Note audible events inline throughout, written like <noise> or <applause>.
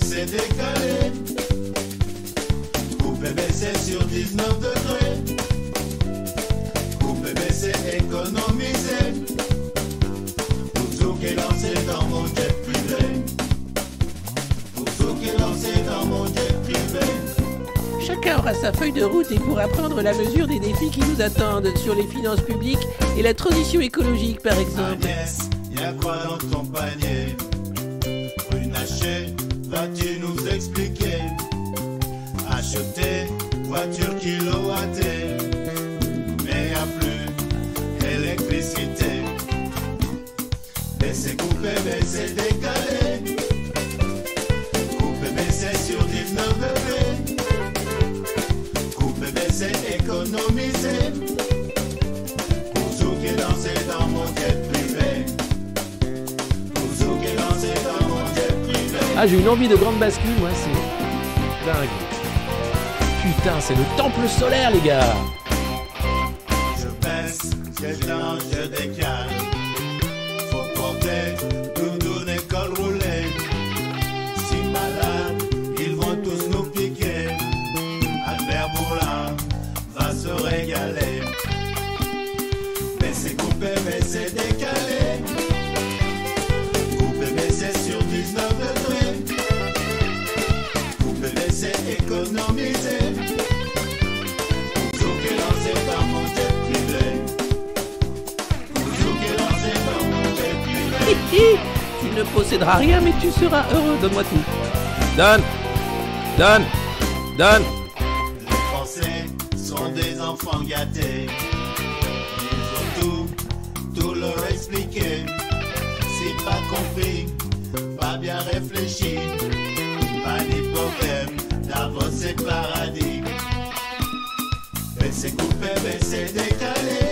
c'est décalé. Coupé, mais c'est sur 19 degrés. Coupé, mais c'est économisé. Pour tout qui est lancé dans mon jet privé. Pour tout qui est lancé dans mon jet privé. Chacun aura sa feuille de route et pourra prendre la mesure des défis qui nous attendent sur les finances publiques et la transition écologique par exemple. Agnès, y'a quoi dans ton panier? Mais y'a plus électricité. Baisser, couper, baisser, décaler. Couper, baisser sur 19 degrés. Couper, baisser, économiser. Pour tout qui lancé dans mon jet privé. Pour tout qui lancé dans mon jet privé. Ah, j'ai une envie de grande bascule, moi, c'est dingue. Putain, c'est le temple solaire, les gars. Hi. Tu ne posséderas rien mais tu seras heureux, donne-moi tout. Donne Donne Donne Les Français sont des enfants gâtés. Ils ont tout, tout leur expliqué. Si pas compris, pas bien réfléchi. Pas d'hippopème, Davos et paradis. Baisser, couper, baisser, décaler.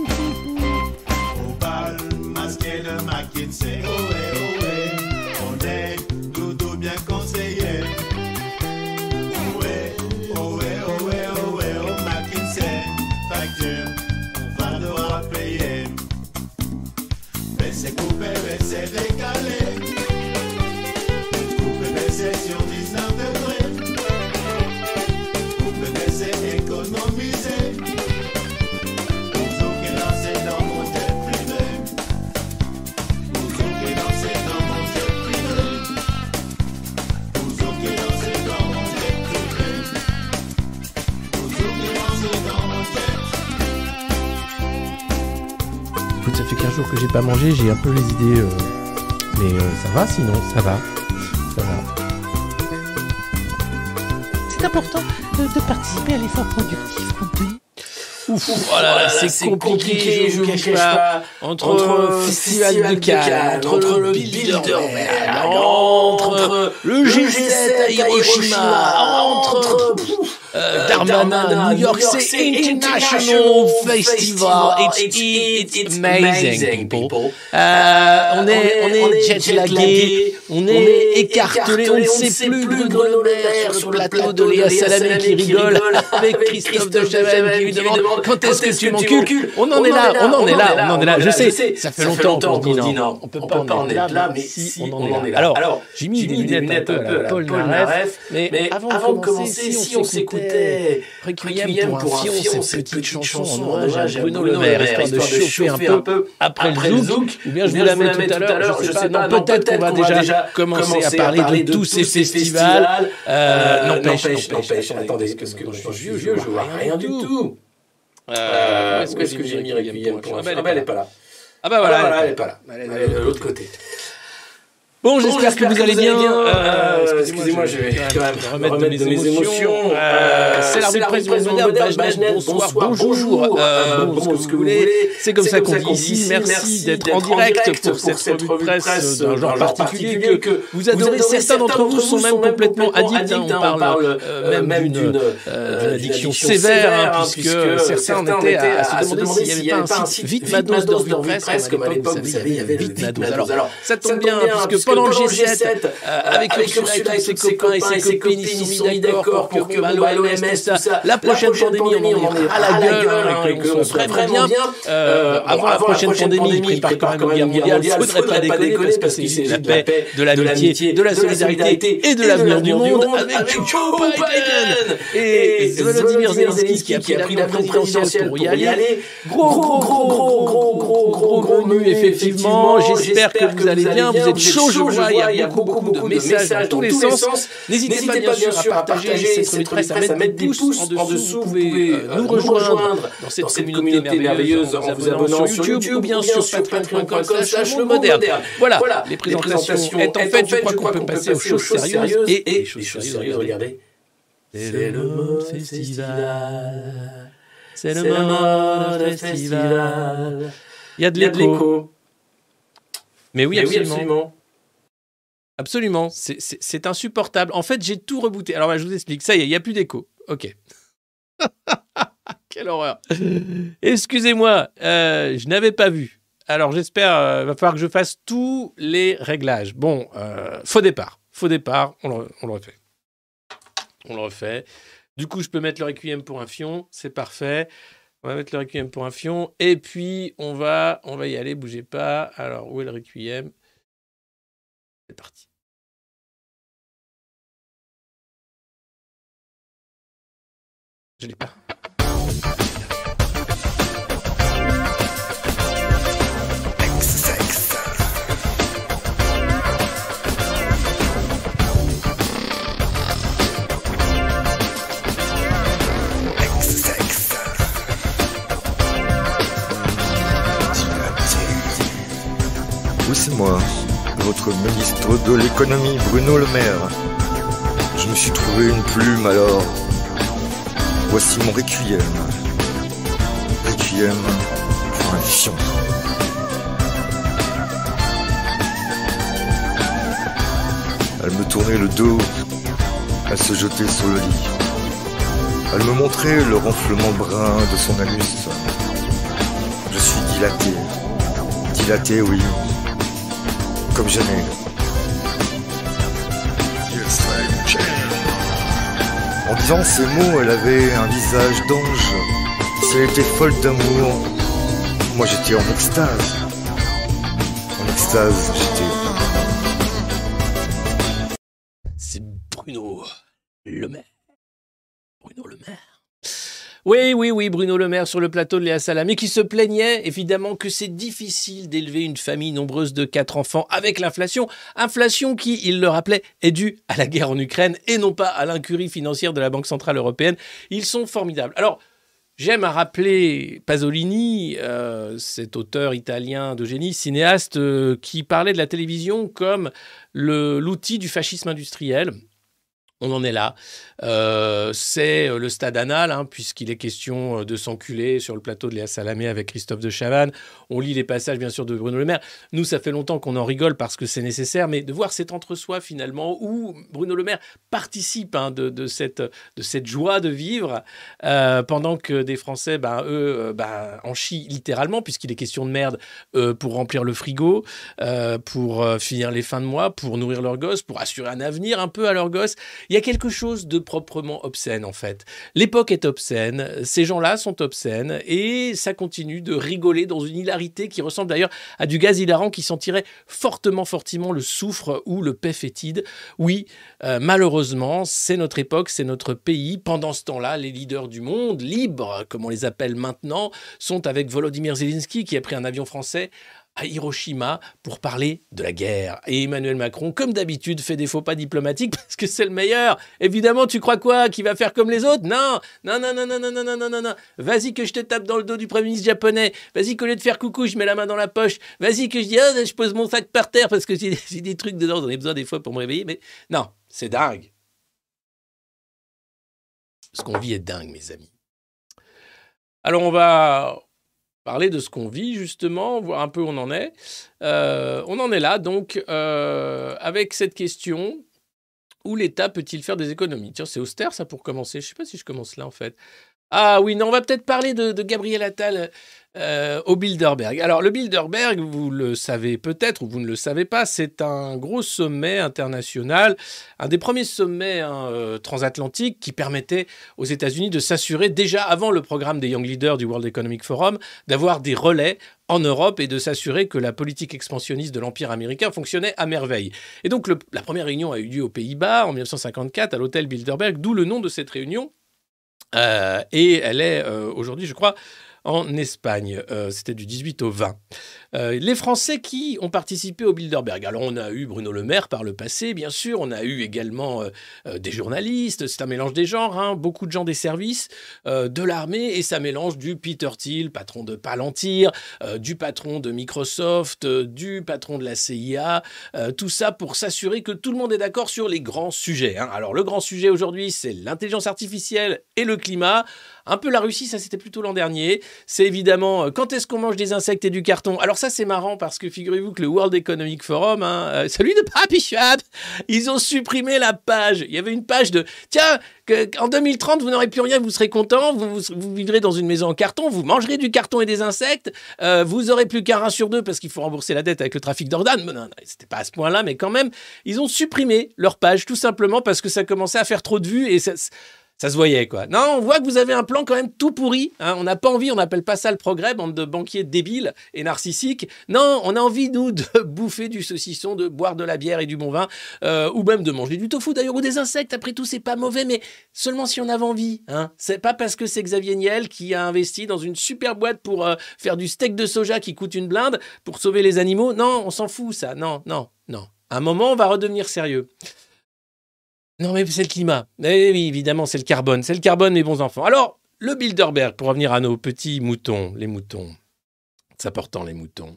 J'ai pas un peu les idées. euh, Mais euh, ça va sinon, ça va. Ça va. C'est important de, de participer à l'effort productif, compris Ouf, oh là là, c'est compliqué, je vous cache pas. Entre, Entre Festival Festival de Cannes, entre entre le Bilderberg, entre entre le le G7 à G7 Hiroshima, entre euh, Darmanin, New York New York c'est City International Festival. It's, it's, It's amazing, people. people. Euh, on est, on est- jet-lagué, on on est écartelé, on ne sait plus Grenoble sur le plateau de Léa Salamé qui rigole <laughs> avec Christophe de Chavannes qui lui demande quand est-ce que tu m'encules. On en est là, on en est là, on en est là. Je sais, ça fait longtemps qu'on dit non. On peut pas en être là, mais si on en est là. Alors, j'ai mis des lunettes un peu à la Paul Naref, mais avant de commencer, si on s'écoute écoutait Requiem pour un fion, cette petite chanson en hommage à Bruno Le Maire, histoire de chauffer un peu après le zouk, ou bien je vous la mets tout à l'heure, je sais pas, peut-être qu'on va déjà commencer à parler de tous ces festivals. N'empêche, n'empêche, attendez, parce que je suis vieux, je vois rien du tout. Est-ce que j'ai mis Requiem pour un Ah ben elle est pas là. Ah bah voilà, elle est pas là. Elle est de l'autre côté. Bon, j'espère que, vous allez bien. Euh, Excusez-moi, je vais quand même remettre, remettre de mes émotions. Euh, c'est la rue presse moderne, bonsoir, bonjour, euh, bon, ce que vous voulez. C'est comme ça qu'on dit ici. Merci d'être en direct pour cette revue de presse d'un genre particulier que vous adorez. Certains d'entre vous sont même complètement addicts. On parle même d'une addiction sévère, puisque certains étaient à se demander s'il n'y avait pas un site vite Mados de revue de presse, comme à l'époque, vous savez, il y avait vite Mados. Alors, ça tombe bien, puisque pendant le G7, euh, avec, Ursula et ses copains et ses copines, ils se sont mis d'accord pour que l'OMS, la prochaine pandémie, on en est à la gueule, hein, on se vraiment bien. Euh, avant la prochaine pandémie, quand même une guerre mondiale, il faudrait pas déconner, parce que c'est la paix, de l'amitié, de la solidarité et de l'avenir du monde avec Joe Biden et Volodymyr Zelensky qui a pris la présidentielle pour y aller. Gros, gros, gros, gros, gros, gros, gros, gros effectivement. J'espère que vous allez bien, vous êtes chaud, vois, il y a beaucoup, beaucoup de messages dans tous les sens. N'hésitez pas bien sûr à partager cette presse, à mettre des pouces en dessous. Vous pouvez nous rejoindre dans cette communauté merveilleuse en vous abonnant sur YouTube ou bien sûr patreon.com slash le moderne. Voilà, les présentations étant faites, je crois qu'on peut passer aux choses sérieuses. Et les choses sérieuses, regardez. C'est le mode festival. C'est le mode festival. Il y a de l'écho. Mais oui, absolument. Absolument, c'est insupportable. En fait, j'ai tout rebooté. Alors, je vous explique. Ça y est, il n'y a plus d'écho. Ok. <laughs> Quelle horreur. Excusez-moi, euh, je n'avais pas vu. Alors, j'espère, euh, va falloir que je fasse tous les réglages. Bon, euh, faux départ. Faux départ, on le, on le, refait. On le refait. Du coup, je peux mettre le requiem pour un fion. C'est parfait. On va mettre le requiem pour un fion. Et puis, on va, on va y aller. Bougez pas. Alors, où est le requiem? C'est parti. Je c'est moi, votre ministre de l'économie, Bruno Le Maire. Je me suis trouvé une plume alors Voici mon requiem. Requiem pour un fion. Elle me tournait le dos. Elle se jetait sur le lit. Elle me montrait le renflement brun de son anus. Je suis dilaté. Dilaté, oui. Comme jamais. En disant ces mots, elle avait un visage d'ange. Si elle était folle d'amour, moi j'étais en extase. En extase, j'étais. Oui, oui, oui, Bruno Le Maire sur le plateau de Léa Salamé qui se plaignait évidemment que c'est difficile d'élever une famille nombreuse de quatre enfants avec l'inflation. Inflation qui, il le rappelait, est due à la guerre en Ukraine et non pas à l'incurie financière de la Banque Centrale Européenne. Ils sont formidables. Alors, J'aime à rappeler Pasolini, euh, cet auteur italien de génie, cinéaste, euh, qui parlait de la télévision comme l'outil du fascisme industriel. On en est là. Euh, c'est le stade anal, hein, puisqu'il est question de s'enculer sur le plateau de Léa Salamé avec Christophe de Chavannes. On lit les passages, bien sûr, de Bruno Le Maire. Nous, ça fait longtemps qu'on en rigole parce que c'est nécessaire, mais de voir cet entre-soi, finalement, où Bruno Le Maire participe hein, de, cette, de cette joie de vivre, euh, pendant que des Français, ben, eux, ben, en chient littéralement, puisqu'il est question de merde euh, pour remplir le frigo, euh, pour finir les fins de mois, pour nourrir leurs gosses, pour assurer un avenir un peu à leurs gosses Il y a quelque chose de proprement obscène en fait. L'époque est obscène, ces gens-là sont obscènes et ça continue de rigoler dans une hilarité qui ressemble d'ailleurs à du gaz hilarant qui sentirait fortement, fortement le soufre ou le paix fétide. Oui, euh, malheureusement, c'est notre époque, c'est notre pays. Pendant ce temps-là, les leaders du monde, libres, comme on les appelle maintenant, sont avec Volodymyr Zelensky qui a pris un avion français à Hiroshima pour parler de la guerre. Et Emmanuel Macron, comme d'habitude, fait des faux pas diplomatiques parce que c'est le meilleur. Évidemment, tu crois quoi? Qu'il va faire comme les autres? Non Non, non, non, non, non, non, non, non, non. Vas-y que je te tape dans le dos du Premier ministre japonais. Vas-y qu'au lieu de faire coucou, je mets la main dans la poche. Vas-y que je dis, ah, je pose mon sac par terre parce que j'ai des trucs dedans, j'en ai besoin des fois pour me réveiller. Mais non, c'est dingue. Ce qu'on vit est dingue, mes amis. Alors on va parler de ce qu'on vit justement, voir un peu où on en est. Euh, on en est là donc euh, avec cette question où l'État peut-il faire des économies? Tiens, c'est austère ça pour commencer. Je ne sais pas si je commence là en fait. Ah oui, non, on va peut-être parler de, de Gabriel Attal euh, au Bilderberg. Alors le Bilderberg, vous le savez peut-être ou vous ne le savez pas, c'est un gros sommet international, un des premiers sommets hein, euh, transatlantiques qui permettait aux États-Unis de s'assurer déjà avant le programme des Young Leaders du World Economic Forum d'avoir des relais en Europe et de s'assurer que la politique expansionniste de l'Empire américain fonctionnait à merveille. Et donc la première réunion a eu lieu aux Pays-Bas en 1954 à l'hôtel Bilderberg, d'où le nom de cette réunion. Euh, et elle est aujourd'hui, je crois, en Espagne. Euh, c'était du 18 au 20. Euh, les Français qui ont participé au Bilderberg. Alors on a eu Bruno Le Maire par le passé, bien sûr. On a eu également euh, des journalistes. C'est un mélange des genres. Hein. Beaucoup de gens des services, de l'armée, et ça mélange du Peter Thiel, patron de Palantir, du patron de Microsoft, du patron de la CIA. tout ça pour s'assurer que tout le monde est d'accord sur les grands sujets. Hein. Alors le grand sujet aujourd'hui, c'est l'intelligence artificielle et le climat. Un peu la Russie, ça c'était plutôt l'an dernier. C'est évidemment euh, quand est-ce qu'on mange des insectes et du carton? Alors ça c'est marrant parce que figurez-vous que le World Economic Forum, hein, euh, celui de Papy Schwab, ils ont supprimé la page. Il y avait une page de tiens, en 2030 vous n'aurez plus rien, vous serez content, vous, vivrez dans une maison en carton, vous mangerez du carton et des insectes, euh, vous aurez plus qu'un rein sur deux parce qu'il faut rembourser la dette avec le trafic d'organes. Non, non, c'était pas à ce point-là, mais quand même, ils ont supprimé leur page tout simplement parce que ça commençait à faire trop de vues et ça ça se voyait, quoi. Non, on voit que vous avez un plan quand même tout pourri. Hein. On n'a pas envie, on n'appelle pas ça le progrès, bande de banquiers débiles et narcissiques. Non, on a envie, nous, de <laughs> bouffer du saucisson, de boire de la bière et du bon vin, euh, ou même de manger du tofu, d'ailleurs, ou des insectes. Après tout, c'est pas mauvais, mais seulement si on avait envie. Hein. C'est pas parce que c'est Xavier Niel qui a investi dans une super boîte pour euh, faire du steak de soja qui coûte une blinde pour sauver les animaux. Non, on s'en fout, ça. Non, non, non. À un moment, on va redevenir sérieux. Non, mais c'est le climat. Eh oui, évidemment, c'est le carbone. C'est le carbone, les bons enfants. Alors, le Bilderberg, pour revenir à nos petits moutons, les moutons. C'est important, les moutons.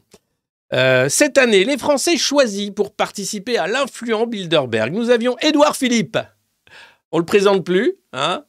Euh, cette année, les Français choisis pour participer à l'influent Bilderberg. Nous avions Édouard Philippe. On le présente plus, hein?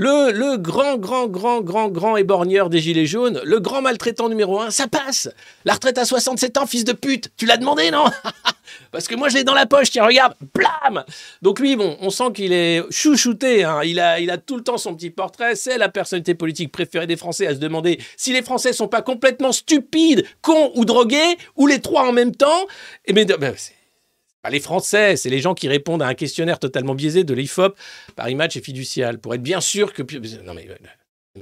Le, le, grand, grand, grand, grand, grand éborgneur des Gilets jaunes, le grand maltraitant numéro un, ça passe. La retraite à 67 ans, fils de pute, tu l'as demandé, non? <laughs> Parce que moi, je l'ai dans la poche, tiens, regarde, blam Donc lui, bon, on sent qu'il est chouchouté, hein. il, a, il a tout le temps son petit portrait, c'est la personnalité politique préférée des Français à se demander si les Français sont pas complètement stupides, cons ou drogués, ou les trois en même temps. Et mais, ben, pas les Français, c'est les gens qui répondent à un questionnaire totalement biaisé de l'IFOP, Paris Match et Fiducial, pour être bien sûr que... Non mais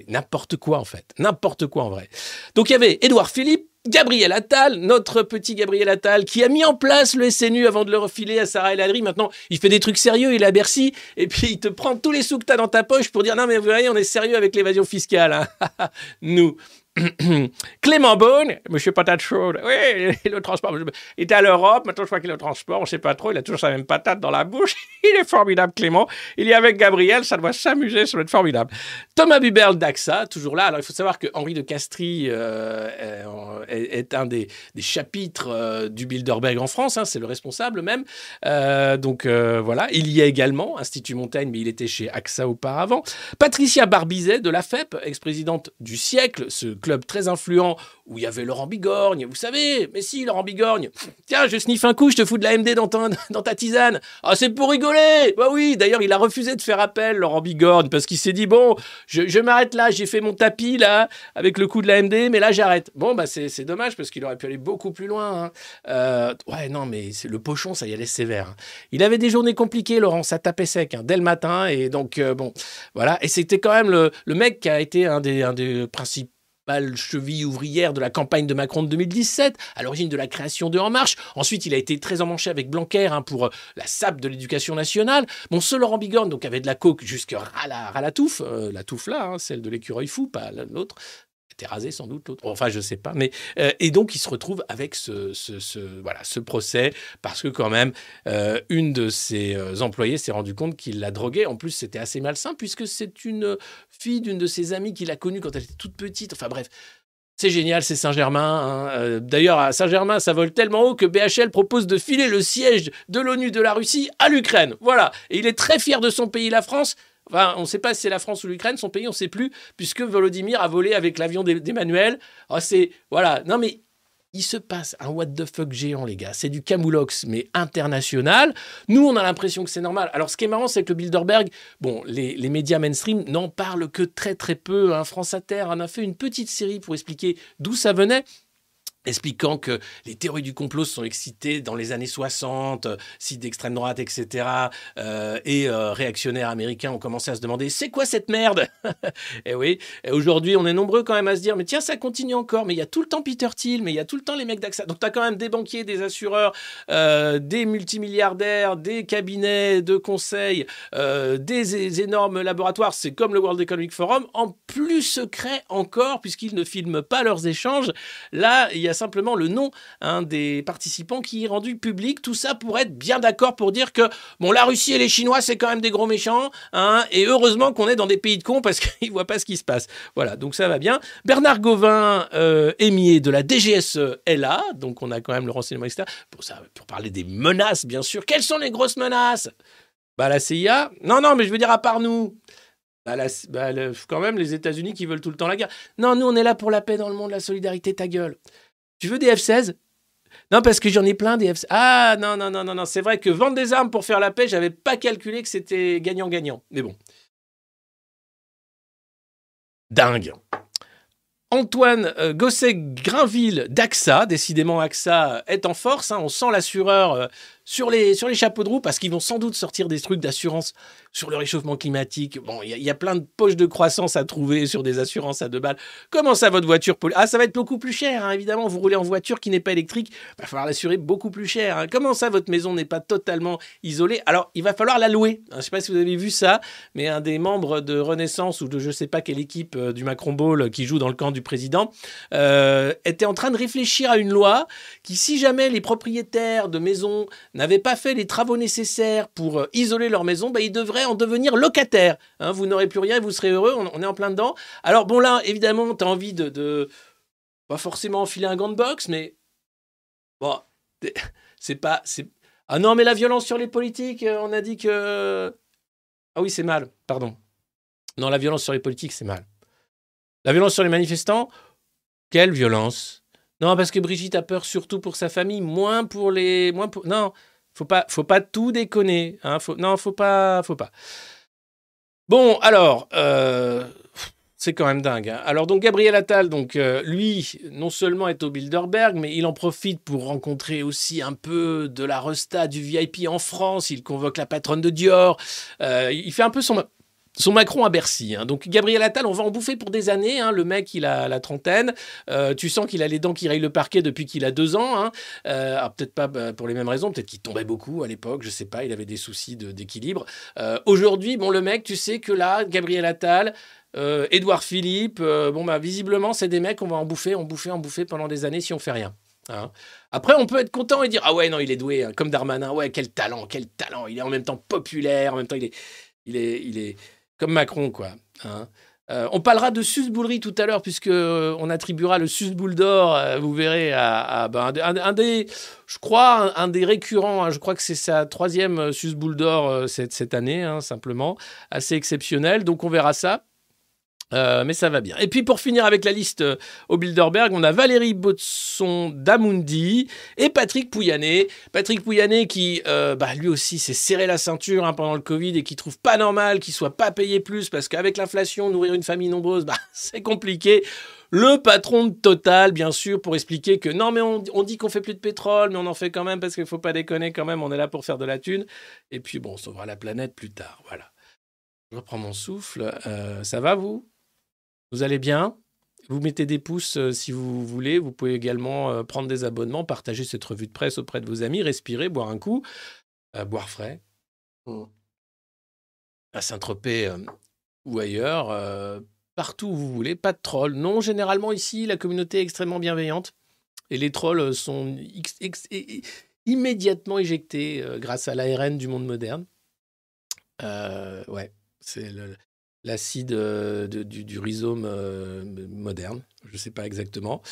n'importe quoi en fait, n'importe quoi en vrai. Donc il y avait Édouard Philippe, Gabriel Attal, notre petit Gabriel Attal, qui a mis en place le SNU avant de le refiler à Sarah El Hadri. Maintenant, il fait des trucs sérieux, il est à Bercy, et puis il te prend tous les sous que tu as dans ta poche pour dire non, mais vous voyez, on est sérieux avec l'évasion fiscale. Hein. <laughs> Nous. <clears throat> Clément Beaune, monsieur patate chaude, oui, le transport, il était à l'Europe, maintenant je crois qu'il est au transport, on ne sait pas trop, il a toujours sa même patate dans la bouche, <laughs> il est formidable Clément, il est avec Gabriel, ça doit s'amuser, ça doit être formidable. Thomas Buberl d'AXA, toujours là, alors il faut savoir que Henri de Castries euh, est, un des, chapitres euh, du Bilderberg en France, hein, c'est le responsable même, euh, donc voilà, il y a également Institut Montaigne, mais il était chez AXA auparavant. Patricia Barbizet de la FEP, ex-présidente du siècle, ce club très influent où il y avait Laurent Bigorgne. Vous savez, mais si, Laurent Bigorgne. Tiens, je sniffe un coup, je te fous de la MD dans ta, <laughs> dans ta tisane. Ah, c'est pour rigoler Bah oui, d'ailleurs, il a refusé de faire appel, Laurent Bigorgne, parce qu'il s'est dit, bon, je, m'arrête là, j'ai fait mon tapis, là, avec le coup de la MD, mais là, j'arrête. Bon, bah c'est dommage, parce qu'il aurait pu aller beaucoup plus loin. Hein. Euh, ouais, non, mais le pochon, ça y allait sévère. Hein. Il avait des journées compliquées, Laurent, ça tapait sec, hein, dès le matin, et donc, euh, bon, voilà. Et c'était quand même le, le mec qui a été un des, un des principaux cheville ouvrière de la campagne de Macron de 2017, à l'origine de la création de En Marche. Ensuite, il a été très emmanché avec Blanquer hein, pour euh, la sape de l'éducation nationale. Bon, ce Laurent Bigorne, donc avait de la coke jusqu'à la, la touffe, euh, la touffe là, hein, celle de l'écureuil fou, pas l'autre rasé sans doute l'autre. Enfin, je sais pas. Mais euh, et donc il se retrouve avec ce, voilà ce procès parce que quand même euh, une de ses euh, employés s'est rendu compte qu'il l'a drogué. En plus, c'était assez malsain puisque c'est une fille d'une de ses amies qu'il a connue quand elle était toute petite. Enfin bref. C'est génial, c'est Saint-Germain. Hein. D'ailleurs, à Saint-Germain, ça vole tellement haut que BHL propose de filer le siège de l'ONU de la Russie à l'Ukraine. Voilà. Et il est très fier de son pays, la France. On ne sait pas si c'est la France ou l'Ukraine, son pays, on ne sait plus, puisque Volodymyr a volé avec l'avion d'Emmanuel. Oh, c'est voilà. Non mais il se passe un what the fuck géant, les gars. C'est du camoulox, mais international. Nous, on a l'impression que c'est normal. Alors, ce qui est marrant, c'est que le Bilderberg, bon, les, médias mainstream n'en parlent que très très peu. Hein. France Inter en a fait une petite série pour expliquer d'où ça venait expliquant que les théories du complot sont excitées dans les années 60, euh, sites d'extrême droite, etc. Euh, et euh, réactionnaires américains ont commencé à se demander c'est quoi cette merde? <laughs> Et oui, aujourd'hui on est nombreux quand même à se dire mais tiens ça continue encore, mais il y a tout le temps Peter Thiel, mais il y a tout le temps les mecs d'AXA. Donc tu as quand même des banquiers, des assureurs, des multimilliardaires, des cabinets de conseil, des, énormes laboratoires. C'est comme le World Economic Forum, en plus secret encore puisqu'ils ne filment pas leurs échanges. Là, il y a simplement le nom hein, des participants qui est rendu public. Tout ça pour être bien d'accord pour dire que bon, la Russie et les Chinois, c'est quand même des gros méchants. Hein, et heureusement qu'on est dans des pays de cons parce <laughs> qu'ils voient pas ce qui se passe. Voilà, donc ça va bien. Bernard Gauvin, euh, émier de la DGSE, est là. Donc on a quand même le renseignement ça, pour parler des menaces, bien sûr. Quelles sont les grosses menaces? Bah, la CIA Non, non, mais je veux dire, à part nous. Bah, bah quand même, les États-Unis qui veulent tout le temps la guerre. Non, nous, on est là pour la paix dans le monde, la solidarité, ta gueule. Tu veux des F-16 non, parce que j'en ai plein des F-16. Ah, non, non, non, non, non. C'est vrai que vendre des armes pour faire la paix, j'avais pas calculé que c'était gagnant-gagnant. Mais bon. Dingue. Antoine euh, Gosset-Grinville d'AXA, décidément AXA est en force, hein. on sent l'assureur euh, sur les, sur les chapeaux de roue parce qu'ils vont sans doute sortir des trucs d'assurance sur le réchauffement climatique. Bon, il y, a plein de poches de croissance à trouver sur des assurances à deux balles. Comment ça, votre voiture Ah, ça va être beaucoup plus cher, hein, évidemment. Vous roulez en voiture qui n'est pas électrique, il va falloir l'assurer beaucoup plus cher. Hein. Comment ça, votre maison n'est pas totalement isolée? Alors, il va falloir la louer. Je ne sais pas si vous avez vu ça, mais un des membres de Renaissance ou de je ne sais pas quelle équipe euh, du Macron Ball qui joue dans le camp du président euh, était en train de réfléchir à une loi qui, si jamais les propriétaires de maisons n'avaient pas fait les travaux nécessaires pour euh, isoler leur maison, bah, ils devraient en devenir locataires. Hein. vous n'aurez plus rien, vous serez heureux, on, est en plein dedans. Alors bon là, évidemment, tu as envie de, Pas forcément enfiler un gant de boxe, mais... Bon, <laughs> c'est pas... Ah non, mais la violence sur les politiques, euh, on a dit que... Ah oui, c'est mal, pardon. Non, la violence sur les politiques, c'est mal. La violence sur les manifestants, quelle violence Non, parce que Brigitte a peur surtout pour sa famille, moins pour les... Moins pour... Non, faut pas, faut pas tout déconner. Hein, non, faut pas, faut pas. Bon, alors, euh, c'est quand même dingue. Hein. Alors donc Gabriel Attal, donc euh, lui, non seulement est au Bilderberg, mais il en profite pour rencontrer aussi un peu de la resta du VIP en France. Il convoque la patronne de Dior. Euh, il fait un peu son son Macron à Bercy. Hein. Donc Gabriel Attal, on va en bouffer pour des années. Hein. Le mec, il a la trentaine. Euh, tu sens qu'il a les dents qui rayent le parquet depuis qu'il a deux ans. Hein. Euh, peut-être pas bah, pour les mêmes raisons. Peut-être qu'il tombait beaucoup à l'époque. Je sais pas. Il avait des soucis d'équilibre. Euh, aujourd'hui, bon, le mec, tu sais que là, Gabriel Attal, Édouard Philippe, bon, bah, visiblement, c'est des mecs, on va en bouffer, en bouffer, en bouffer pendant des années si on fait rien. Après, on peut être content et dire Ah ouais, non, il est doué, comme Darmanin. Ouais, quel talent, quel talent. Il est en même temps populaire, en même temps, il est. Il est, il est, comme Macron, quoi. Hein. Euh, on parlera de susboulerie tout à l'heure, puisque euh, on attribuera le susboule d'or, euh, vous verrez, à, ben, un, des, je crois, un, des récurrents. Hein. je crois que c'est sa troisième susboule d'or cette, cette, année, hein, simplement, assez exceptionnel. Donc on verra ça. Euh, mais ça va bien. Et puis pour finir avec la liste euh, au Bilderberg, on a Valérie Botson d'Amundi et Patrick Pouyanné. Patrick Pouyanné qui, euh, bah, lui aussi, s'est serré la ceinture hein, pendant le Covid et qui trouve pas normal qu'il soit pas payé plus parce qu'avec l'inflation, nourrir une famille nombreuse, bah, <laughs> c'est compliqué. Le patron de Total, bien sûr, pour expliquer que non, mais on, dit qu'on fait plus de pétrole, mais on en fait quand même parce qu'il faut pas déconner quand même, on est là pour faire de la thune. Et puis bon, on sauvera la planète plus tard. Voilà. Je reprends mon souffle. ça va vous? Vous allez bien? Vous mettez des pouces euh, si vous voulez. Vous pouvez également euh, prendre des abonnements, partager cette revue de presse auprès de vos amis, respirer, boire un coup, euh, boire frais. Mmh. À Saint-Tropez ou ailleurs, partout où vous voulez. Pas de trolls. Non, généralement ici, la communauté est extrêmement bienveillante. Et les trolls sont immédiatement éjectés grâce à l'ARN du monde moderne. ouais, c'est le, l'acide euh, du, rhizome euh, moderne. Je ne sais pas exactement.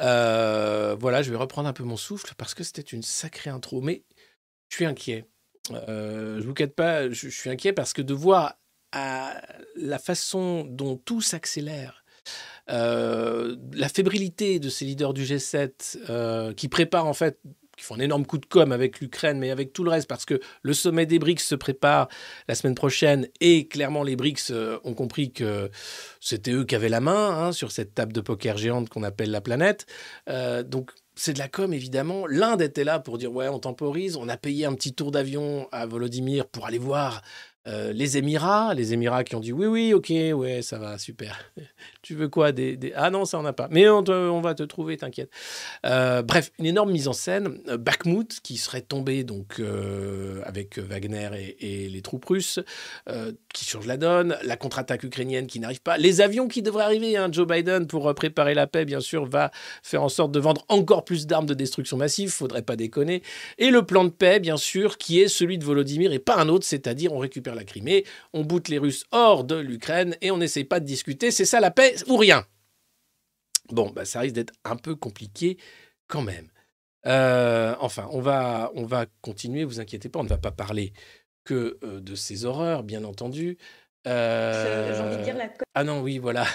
Euh, voilà, je vais reprendre un peu mon souffle parce que c'était une sacrée intro. Mais je suis inquiet. je ne vous cache pas, je, suis inquiet parce que de voir la façon dont tout s'accélère, la fébrilité de ces leaders du G7 qui préparent en fait qui font un énorme coup de com avec l'Ukraine, mais avec tout le reste, parce que le sommet des BRICS se prépare la semaine prochaine, et clairement les BRICS euh, ont compris que c'était eux qui avaient la main hein, sur cette table de poker géante qu'on appelle la planète. Euh, donc c'est de la com, évidemment. L'Inde était là pour dire, ouais, on temporise, on a payé un petit tour d'avion à Volodymyr pour aller voir euh, les Émirats, les Émirats qui ont dit oui, oui, ok, ouais, ça va, super. <laughs> tu veux quoi des, Ah non, ça on a pas. Mais on, on va te trouver, t'inquiète. Euh, bref, une énorme mise en scène. Euh, Bakhmut qui serait tombé donc avec Wagner et, les troupes russes, qui change la donne. La contre-attaque ukrainienne qui n'arrive pas. Les avions qui devraient arriver. Hein. Joe Biden pour préparer la paix, bien sûr, va faire en sorte de vendre encore plus d'armes de destruction massive. Faudrait pas déconner. Et le plan de paix, bien sûr, qui est celui de Volodymyr et pas un autre, c'est-à-dire on récupère la Crimée, on boute les Russes hors de l'Ukraine et on n'essaye pas de discuter. C'est ça la paix ou rien Bon, bah, ça risque d'être un peu compliqué quand même. Euh, enfin, on va, on va continuer, vous inquiétez pas, on ne va pas parler que euh, de ces horreurs, bien entendu. Euh, j'ai envie de dire la... Ah non, oui, voilà.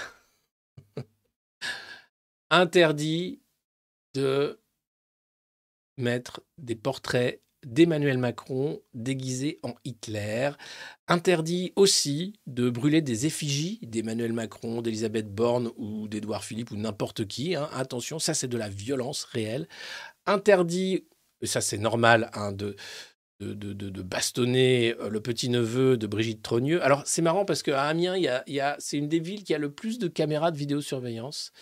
Interdit de mettre des portraits d'Emmanuel Macron déguisé en Hitler. Interdit aussi de brûler des effigies d'Emmanuel Macron, d'Elisabeth Borne ou d'Edouard Philippe ou n'importe qui. Hein. Attention, ça c'est de la violence réelle. Interdit, ça c'est normal, hein, de, de, de, bastonner euh, le petit-neveu de Brigitte Trogneux. Alors c'est marrant parce qu'à Amiens, il y a, c'est une des villes qui a le plus de caméras de vidéosurveillance.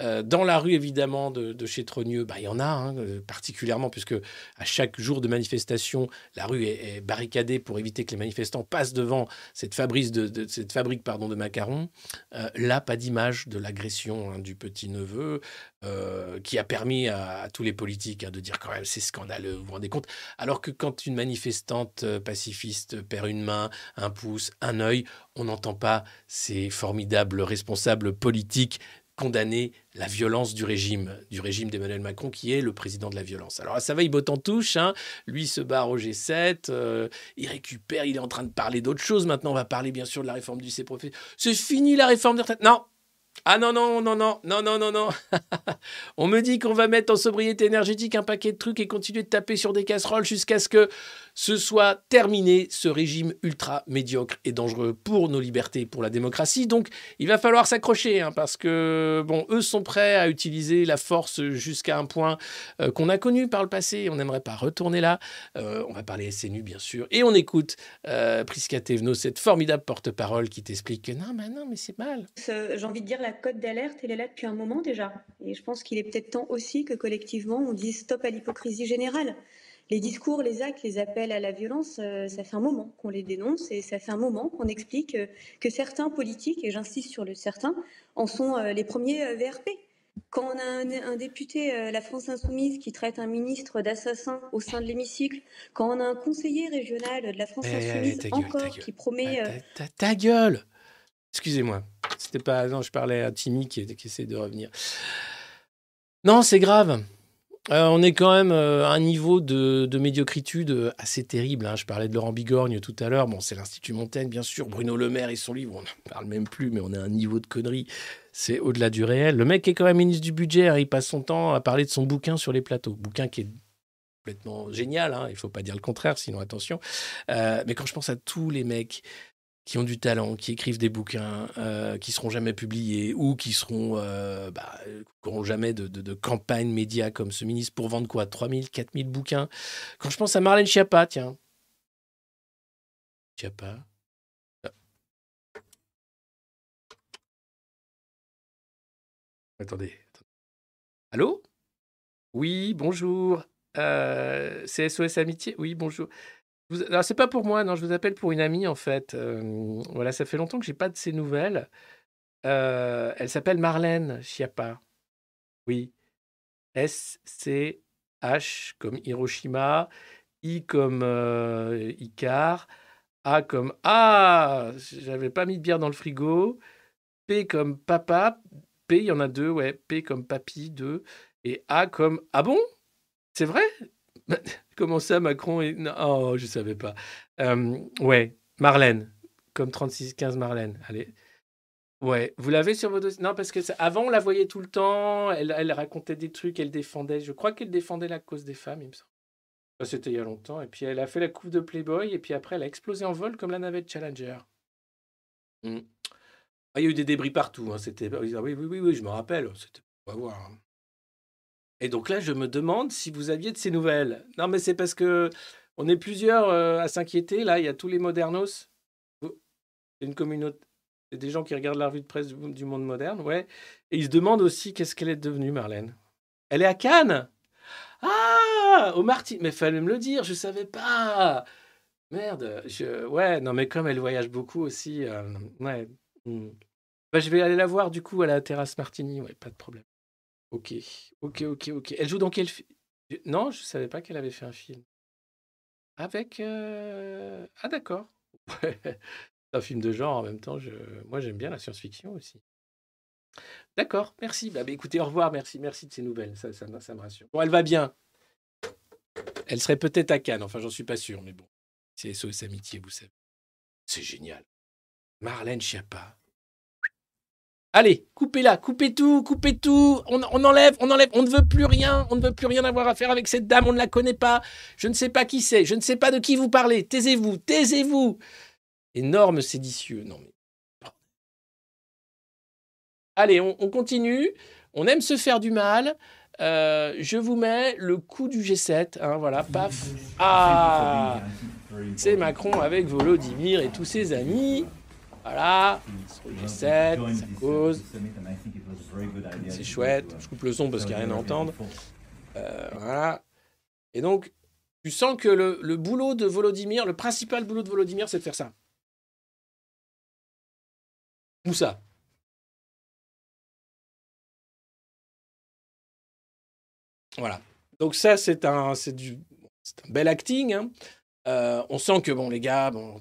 Euh, dans la rue, évidemment, de, chez Trogneux, bah, il y en a, hein, euh, particulièrement, puisque à chaque jour de manifestation, la rue est, barricadée pour éviter que les manifestants passent devant cette, fabrique de, macarons. Euh, là, pas d'image de l'agression hein, du petit-neveu, qui a permis à, tous les politiques hein, de dire quand même c'est scandaleux, vous vous rendez compte? Alors que quand une manifestante pacifiste perd une main, un pouce, un œil, on n'entend pas ces formidables responsables politiques condamner la violence du régime, du régime d'Emmanuel Macron, qui est le président de la violence. Alors ça va, il botte en touche, hein. lui se barre au G7, euh, il récupère, il est en train de parler d'autre chose, maintenant on va parler bien sûr de la réforme du CPROF. C'est fini la réforme des retraites Non ah non, non, non, non, non, non, non, non. <laughs> On me dit qu'on va mettre en sobriété énergétique un paquet de trucs et continuer de taper sur des casseroles jusqu'à ce que ce soit terminé, ce régime ultra médiocre et dangereux pour nos libertés pour la démocratie. Donc, il va falloir s'accrocher, hein, parce que, bon, eux sont prêts à utiliser la force jusqu'à un point euh, qu'on a connu par le passé. On n'aimerait pas retourner là. Euh, on va parler SNU, bien sûr. Et on écoute euh, Prisca Tevno, cette formidable porte-parole qui t'explique que non, mais non, mais c'est mal. J'ai envie de dire la cote d'alerte, elle est là depuis un moment déjà. Et je pense qu'il est peut-être temps aussi que collectivement, on dise stop à l'hypocrisie générale les discours, les actes, les appels à la violence, euh, ça fait un moment qu'on les dénonce et ça fait un moment qu'on explique euh, que certains politiques, et j'insiste sur le certain, en sont euh, les premiers VRP. Quand on a un, député, la France insoumise, qui traite un ministre d'assassin au sein de l'hémicycle, quand on a un conseiller régional de la France eh, insoumise encore qui promet... Ta, gueule Excusez-moi, c'était pas... Non, je parlais à Timmy qui, qui essaie de revenir. Non, c'est grave. Euh, on est quand même euh, à un niveau de, médiocritude assez terrible. Hein. Je parlais de Laurent Bigorgne tout à l'heure. Bon, c'est l'Institut Montaigne, bien sûr. Bruno Le Maire et son livre, on n'en parle même plus, mais on a un niveau de connerie. C'est au-delà du réel. Le mec est quand même ministre du budget. Hein. il passe son temps à parler de son bouquin sur les plateaux. Bouquin qui est complètement génial. Hein. il ne faut pas dire le contraire, sinon attention. Euh, mais quand je pense à tous les mecs qui ont du talent, qui écrivent des bouquins, euh, qui seront jamais publiés ou qui seront, euh, bah, jamais de, campagne média comme ce ministre pour vendre quoi 3000, 4000 bouquins. Quand je pense à Marlène Schiappa, tiens. Schiappa. Ah. Attendez. Allô? Oui, bonjour. Euh, c'est SOS Amitié? Oui, bonjour. Alors, c'est pas pour moi, non, je vous appelle pour une amie, en fait. voilà, ça fait longtemps que j'ai pas de ses nouvelles. elle s'appelle Marlène Schiappa. Oui. S-C-H comme Hiroshima, I comme Icar, A comme Ah, j'avais pas mis de bière dans le frigo, P comme papa, P, il y en a deux, ouais, P comme papy, deux, et A comme Ah bon? C'est vrai? <laughs> Comment ça, Macron est... Oh, je savais pas. ouais, Marlène, comme 3615 Marlène. Allez. Ouais, vous l'avez sur vos dossiers? Non, parce que avant, on la voyait tout le temps. Elle, racontait des trucs, elle défendait. Je crois qu'elle défendait la cause des femmes, il me semble. C'était il y a longtemps. Et puis, elle a fait la coupe de Playboy. Et puis après, elle a explosé en vol comme la navette Challenger. Mmh. Ah, il y a eu des débris partout. Hein. C'était... Oui, oui, oui, oui, je me rappelle. C'était... On va voir. Hein. Et donc là, je me demande si vous aviez de ces nouvelles. Non, mais c'est parce que on est plusieurs euh, à s'inquiéter. Là, il y a tous les modernos. Une communauté, des gens qui regardent la revue de presse du, monde moderne, ouais. Et ils se demandent aussi qu'est-ce qu'elle est devenue, Marlène. Elle est à Cannes. Ah, au Martin. Mais fallait me le dire, je savais pas. Merde. Ouais, non, mais comme elle voyage beaucoup aussi, euh, ouais. Hmm. Bah, je vais aller la voir du coup à la terrasse Martini. Ouais, pas de problème. Ok, ok, ok, ok. Elle joue dans quel film Non, je savais pas qu'elle avait fait un film. Avec. Euh, ah, d'accord. <laughs> un film de genre en même temps. Moi, j'aime bien la science-fiction aussi. D'accord, merci. Bah, bah, écoutez, au revoir, merci, merci de ces nouvelles. Ça, ça, ça me rassure. Bon, elle va bien. Elle serait peut-être à Cannes, enfin, j'en suis pas sûr, mais bon. C'est SOS Amitié, vous savez. C'est génial. Marlène Schiappa. Allez, coupez-la, coupez tout, coupez tout. On, enlève, on enlève. On ne veut plus rien. On ne veut plus rien avoir à faire avec cette dame. On ne la connaît pas. Je ne sais pas qui c'est. Je ne sais pas de qui vous parlez. Taisez-vous, taisez-vous. Énorme séditieux. Non mais. Allez, on, continue. On aime se faire du mal. Euh, je vous mets le coup du G7. Hein, voilà, paf. Ah C'est Macron avec Volodymyr et tous ses amis. Voilà, sur 7 ça cause. C'est chouette. Je coupe le son parce qu'il n'y a rien à entendre. Euh, voilà. Et donc, tu sens que le, boulot de Volodymyr, le principal boulot de Volodymyr, c'est de faire ça. Ou ça? Voilà. Donc ça, c'est un, c'est un bel acting. Hein. Euh, on sent que bon, les gars, bon,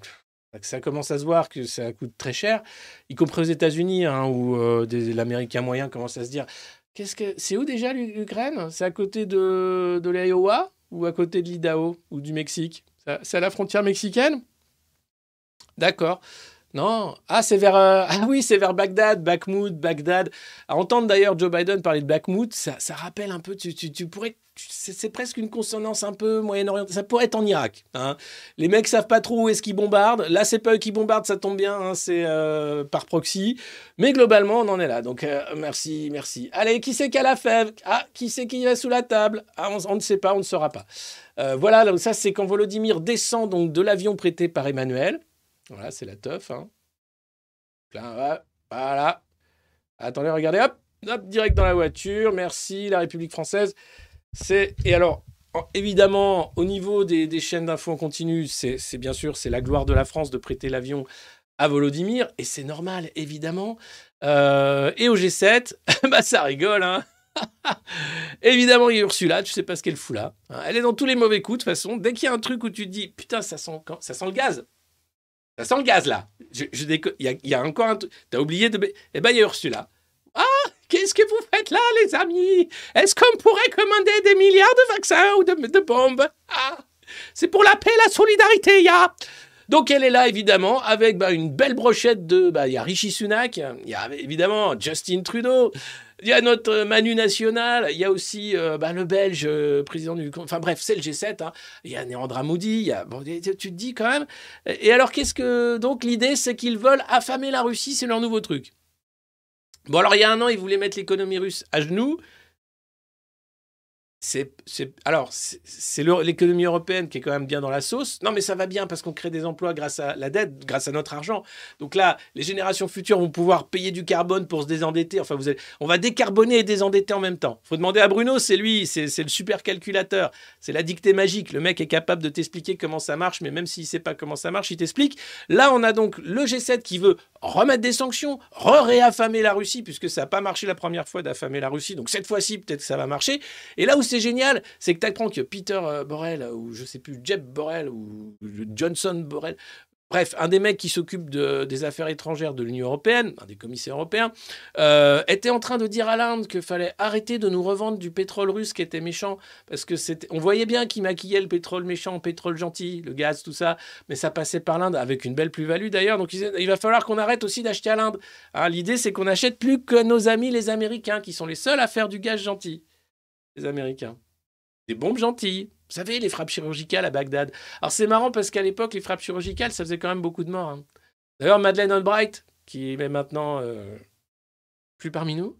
ça commence à se voir que ça coûte très cher, y compris aux États-Unis, hein, où euh, l'Américain moyen commence à se dire qu'est-ce que c'est où déjà l'Ukraine? C'est à côté de, de l'Iowa ou à côté de l'Idaho ou du Mexique? C'est à la frontière mexicaine? D'accord. Non, ah c'est vers euh, <laughs> ah oui c'est vers Bagdad, Bakhmut, Bagdad. À entendre d'ailleurs Joe Biden parler de Bakhmut, ça, rappelle un peu. Tu, tu, tu pourrais, c'est presque une consonance un peu moyen-orient. Ça pourrait être en Irak. Hein. Les mecs savent pas trop où est-ce qu'ils bombardent. Là c'est pas eux qui bombardent, ça tombe bien, hein, c'est euh, par proxy. Mais globalement on en est là. Donc euh, merci, merci. Allez, qui c'est qui a la fève? Ah, qui c'est qui est sous la table? Ah, on, on, ne sait pas, on ne saura pas. voilà, donc ça c'est quand Volodymyr descend donc de l'avion prêté par Emmanuel. Voilà, c'est la teuf. Hein. voilà. Attendez, regardez, hop, hop, direct dans la voiture. Merci, la République française. C'est et alors évidemment au niveau des, chaînes d'infos en continu, c'est bien sûr c'est la gloire de la France de prêter l'avion à Volodymyr et c'est normal évidemment. Euh, et au G7, <laughs> bah ça rigole hein. <laughs> Évidemment, il y a Ursula, tu sais pas ce qu'elle fout là. Hein. Elle est dans tous les mauvais coups, de toute façon. Dès qu'il y a un truc où tu te dis, putain, ça sent, ça sent le gaz, ça sent le gaz là. Je, il, y a, encore un truc. T'as oublié de. Eh ben, il y a Ursula. Ah, qu'est-ce que vous faites là, les amis? Est-ce qu'on pourrait commander des milliards de vaccins ou de, bombes? Ah, C'est pour la paix, la solidarité, il y a donc elle est là évidemment avec bah, une belle brochette de... Bah, il y a Rishi Sunak, il y a évidemment Justin Trudeau, il y a notre Manu National, il y a aussi euh, bah, le Belge, euh, président du... Enfin bref, c'est le G7, hein. il y a Néandra Moudi, il y a... Tu te dis quand même... Et alors qu'est-ce que... Donc l'idée c'est qu'ils veulent affamer la Russie, c'est leur nouveau truc. Bon alors il y a un an, ils voulaient mettre l'économie russe à genoux c'est, alors, c'est l'économie européenne qui est quand même bien dans la sauce. Non, mais ça va bien parce qu'on crée des emplois grâce à la dette, grâce à notre argent. Donc là, les générations futures vont pouvoir payer du carbone pour se désendetter. Enfin, vous on va décarboner et désendetter en même temps. faut demander à Bruno, c'est lui, c'est, le super calculateur. C'est la dictée magique. Le mec est capable de t'expliquer comment ça marche, mais même s'il ne sait pas comment ça marche, il t'explique. Là, on a donc le G7 qui veut remettre des sanctions, re-réaffamer la Russie, puisque ça n'a pas marché la première fois d'affamer la Russie. Donc cette fois-ci, peut-être que ça va marcher. Et là où c'est génial, c'est que tu apprends que Peter euh, Borrell, ou je sais plus, Jeb Borrell, ou Johnson Borrell, Bref, un des mecs qui s'occupe des affaires étrangères de l'Union européenne, un des commissaires européens, euh, était en train de dire à l'Inde qu'il fallait arrêter de nous revendre du pétrole russe qui était méchant, parce que c'était, on voyait bien qu'il maquillait le pétrole méchant en pétrole gentil, le gaz, tout ça, mais ça passait par l'Inde avec une belle plus-value d'ailleurs. Donc il va falloir qu'on arrête aussi d'acheter à l'Inde. Hein, l'idée, c'est qu'on n'achète plus que nos amis les Américains, qui sont les seuls à faire du gaz gentil. Les Américains. Des bombes gentilles. Vous savez, les frappes chirurgicales à Bagdad. Alors c'est marrant parce qu'à l'époque, les frappes chirurgicales, ça faisait quand même beaucoup de morts. Hein. D'ailleurs, Madeleine Albright, qui est maintenant euh, plus parmi nous,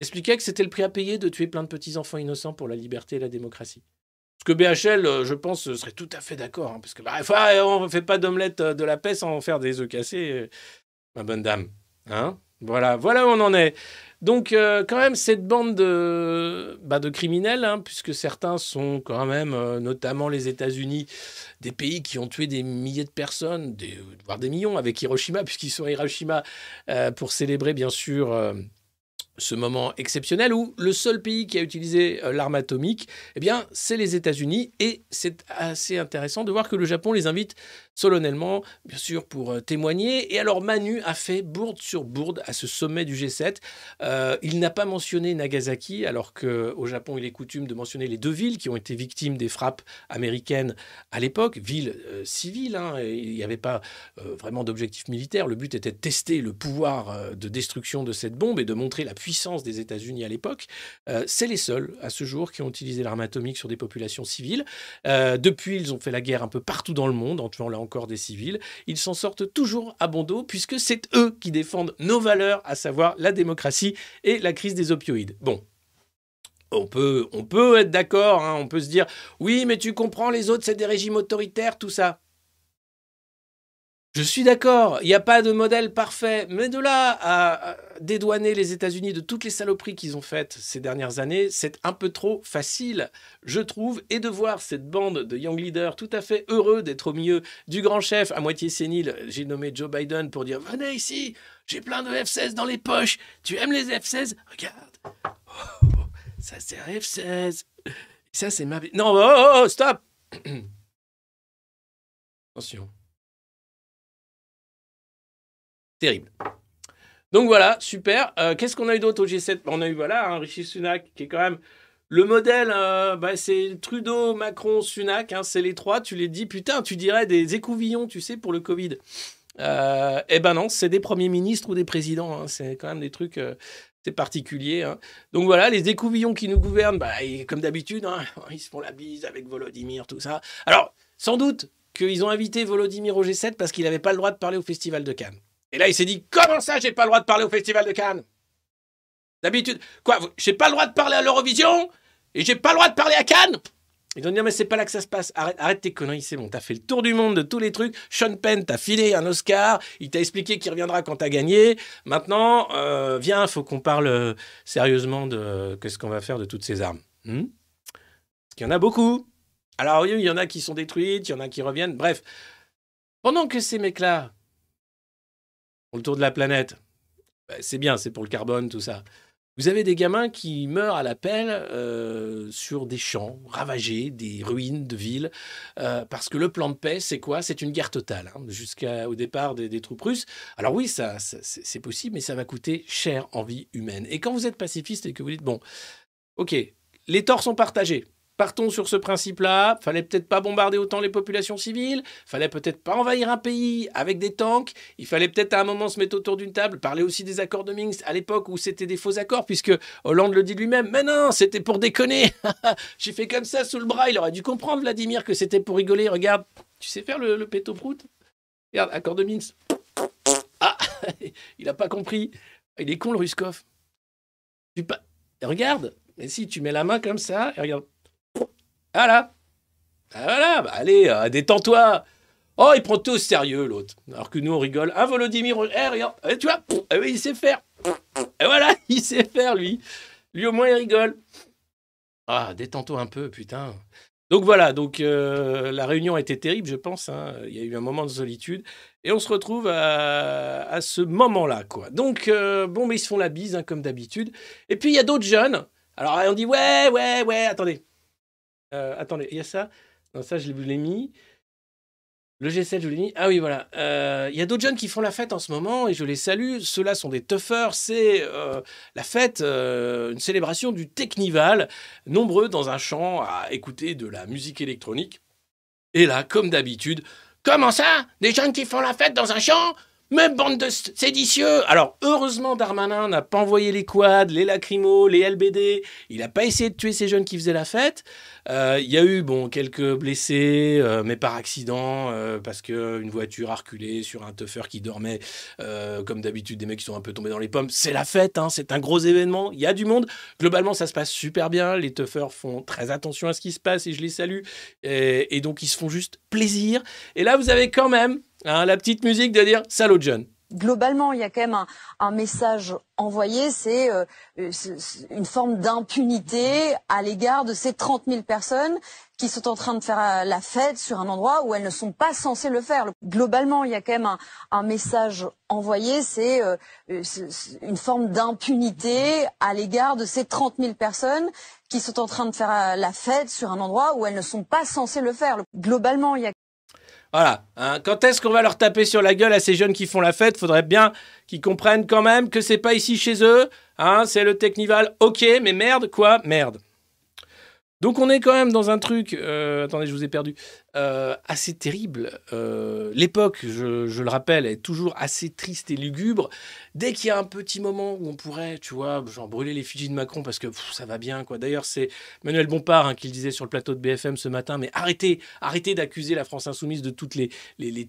expliquait que c'était le prix à payer de tuer plein de petits-enfants innocents pour la liberté et la démocratie. Ce que BHL, euh, je pense, serait tout à fait d'accord. Hein, parce que bah, on ne fait pas d'omelette euh, de la paix sans faire des œufs cassés, ma bonne dame. Hein voilà, voilà où on en est. Donc, euh, quand même, cette bande de, bah, criminels, hein, puisque certains sont quand même, euh, notamment les États-Unis, des pays qui ont tué des milliers de personnes, voire des millions, avec Hiroshima, <laughs> puisqu'ils sont à Hiroshima euh, pour célébrer, bien sûr, ce moment exceptionnel où le seul pays qui a utilisé l'arme atomique, eh bien, c'est les États-Unis. Et c'est assez intéressant de voir que le Japon les invite solennellement, bien sûr, pour euh, témoigner. Et alors, Manu a fait bourde sur bourde à ce sommet du G7. Euh, il n'a pas mentionné Nagasaki, alors qu'au Japon, il est coutume de mentionner les deux villes qui ont été victimes des frappes américaines à l'époque, villes civiles. Hein, il n'y avait pas vraiment d'objectif militaire. Le but était de tester le pouvoir de destruction de cette bombe et de montrer la puissance des États-Unis à l'époque. Euh, c'est les seuls à ce jour qui ont utilisé l'arme atomique sur des populations civiles. Euh, depuis, ils ont fait la guerre un peu partout dans le monde en tuant là encore des civils. Ils s'en sortent toujours à bon dos puisque c'est eux qui défendent nos valeurs, à savoir la démocratie et la crise des opioïdes. Bon, on peut, on peut être d'accord, hein, on peut se dire oui, mais tu comprends, les autres, c'est des régimes autoritaires, tout ça. Je suis d'accord, il n'y a pas de modèle parfait, mais de là à dédouaner les États-Unis de toutes les saloperies qu'ils ont faites ces dernières années, c'est un peu trop facile, je trouve, et de voir cette bande de young leaders tout à fait heureux d'être au milieu du grand chef à moitié sénile, j'ai nommé Joe Biden pour dire venez ici, j'ai plein de F-16 dans les poches, tu aimes les F-16 Regarde, oh, ça c'est un F-16, ça c'est ma... Non, oh, oh, oh stop. <clears throat> Attention. Terrible. Donc voilà, super. Euh, qu'est-ce qu'on a eu d'autre au G7 On a eu voilà, un Rishi Sunak qui est quand même le modèle, euh, bah, c'est Trudeau, Macron, Sunak, hein, c'est les trois. Tu les dis, putain, tu dirais des écouvillons, tu sais, pour le Covid. Euh, eh ben non, c'est des premiers ministres ou des présidents. Hein, c'est quand même des trucs, c'est particulier. Hein. Donc voilà, les écouvillons qui nous gouvernent, bah, comme d'habitude, <laughs> ils se font la bise avec Volodymyr, tout ça. Alors, sans doute qu'ils ont invité Volodymyr au G7 parce qu'il n'avait pas le droit de parler au Festival de Cannes. Et là, il s'est dit Comment ça, j'ai pas le droit de parler au Festival de Cannes? D'habitude, quoi J'ai pas le droit de parler à l'Eurovision? Et j'ai pas le droit de parler à Cannes? Ils vont dire, mais c'est pas là que ça se passe. Arrête, arrête tes conneries, c'est bon. T'as fait le tour du monde de tous les trucs. Sean Penn t'a filé un Oscar. Il t'a expliqué qu'il reviendra quand t'as gagné. Maintenant, euh, viens, faut qu'on parle euh, sérieusement de qu'est-ce qu'on va faire de toutes ces armes. Hmm? Il y en a beaucoup. Alors il y en a qui sont détruites, il y en a qui reviennent. Bref, pendant que ces mecs-là le tour de la planète. Bah, c'est bien, c'est pour le carbone, tout ça. Vous avez des gamins qui meurent à l'appel euh, sur des champs ravagés, des ruines de villes, euh, parce que le plan de paix, c'est quoi? C'est une guerre totale, hein, jusqu'au départ des, troupes russes. Alors oui, ça, c'est possible, mais ça va coûter cher en vie humaine. Et quand vous êtes pacifiste et que vous dites, bon, ok, les torts sont partagés, Partons sur ce principe-là. Fallait peut-être pas bombarder autant les populations civiles. Fallait peut-être pas envahir un pays avec des tanks. Il fallait peut-être à un moment se mettre autour d'une table, parler aussi des accords de Minsk à l'époque où c'était des faux accords, puisque Hollande le dit lui-même. Mais non, c'était pour déconner. <laughs> J'ai fait comme ça sous le bras. Il aurait dû comprendre, Vladimir, que c'était pour rigoler. Regarde, tu sais faire le, le pétoprout Regarde, accord de Minsk. Ah, <laughs> il a pas compris. Il est con le Ruskov. Tu pas... Regarde, mais si tu mets la main comme ça, regarde. Ah, voilà, bah, allez, euh, détends-toi. Oh, il prend tout au sérieux, l'autre. Alors que nous, on rigole. Un Volodymyr, regarde, tu vois, eh, il sait faire. Et voilà, <laughs> il sait faire, lui. Lui, au moins, il rigole. Ah, détends-toi un peu, putain. Donc voilà, donc euh, la réunion a été terrible, je pense. Hein. Il y a eu un moment de solitude. Et on se retrouve à, ce moment-là, quoi. Donc, euh, bon, mais ils se font la bise, hein, comme d'habitude. Et puis, il y a d'autres jeunes. Alors, on dit, ouais, ouais, ouais, attendez. Euh, attendez, il y a ça Non, ça, je vous l'ai mis. Le G7, je vous l'ai mis. Ah oui, voilà. Euh, il y a d'autres jeunes qui font la fête en ce moment et je les salue. Ceux-là sont des toughers. C'est euh, la fête, une célébration du Technival. Nombreux dans un champ à écouter de la musique électronique. Et là, comme d'habitude, comment ça Des jeunes qui font la fête dans un champ? Même bande de séditieux Alors, heureusement, Darmanin n'a pas envoyé les quads, les lacrymos, les LBD. Il n'a pas essayé de tuer ces jeunes qui faisaient la fête. Euh, il y a eu, bon, quelques blessés, euh, mais par accident, euh, parce qu'une voiture a reculé sur un teufeur qui dormait. comme d'habitude, des mecs qui sont un peu tombés dans les pommes. C'est la fête, hein, c'est un gros événement. Il y a du monde. Globalement, ça se passe super bien. Les teufeurs font très attention à ce qui se passe et je les salue. Et donc, ils se font juste plaisir. Et là, vous avez quand même Hein, la petite musique de dire Salut John. Globalement, il y a quand même un, message envoyé, c'est euh, une forme d'impunité à l'égard de ces 30 000 personnes qui sont en train de faire la fête sur un endroit où elles ne sont pas censées le faire. Globalement, il y a quand même un, message envoyé, c'est euh, une forme d'impunité à l'égard de ces 30 000 personnes qui sont en train de faire la fête sur un endroit où elles ne sont pas censées le faire. Globalement, il y a voilà. Hein. Quand est-ce qu'on va leur taper sur la gueule à ces jeunes qui font la fête? Faudrait bien qu'ils comprennent quand même que c'est pas ici chez eux. Hein. C'est le Technival. Ok, mais merde, quoi? Merde. Donc on est quand même dans un truc. Euh, attendez, je vous ai perdu. Euh, assez terrible. Euh, l'époque, je, le rappelle, est toujours assez triste et lugubre. Dès qu'il y a un petit moment où on pourrait, tu vois, genre brûler les fusils de Macron parce que ça va bien, quoi. D'ailleurs, c'est Manuel Bompard hein, qui le disait sur le plateau de BFM ce matin. Mais arrêtez, arrêtez d'accuser la France insoumise de toutes les,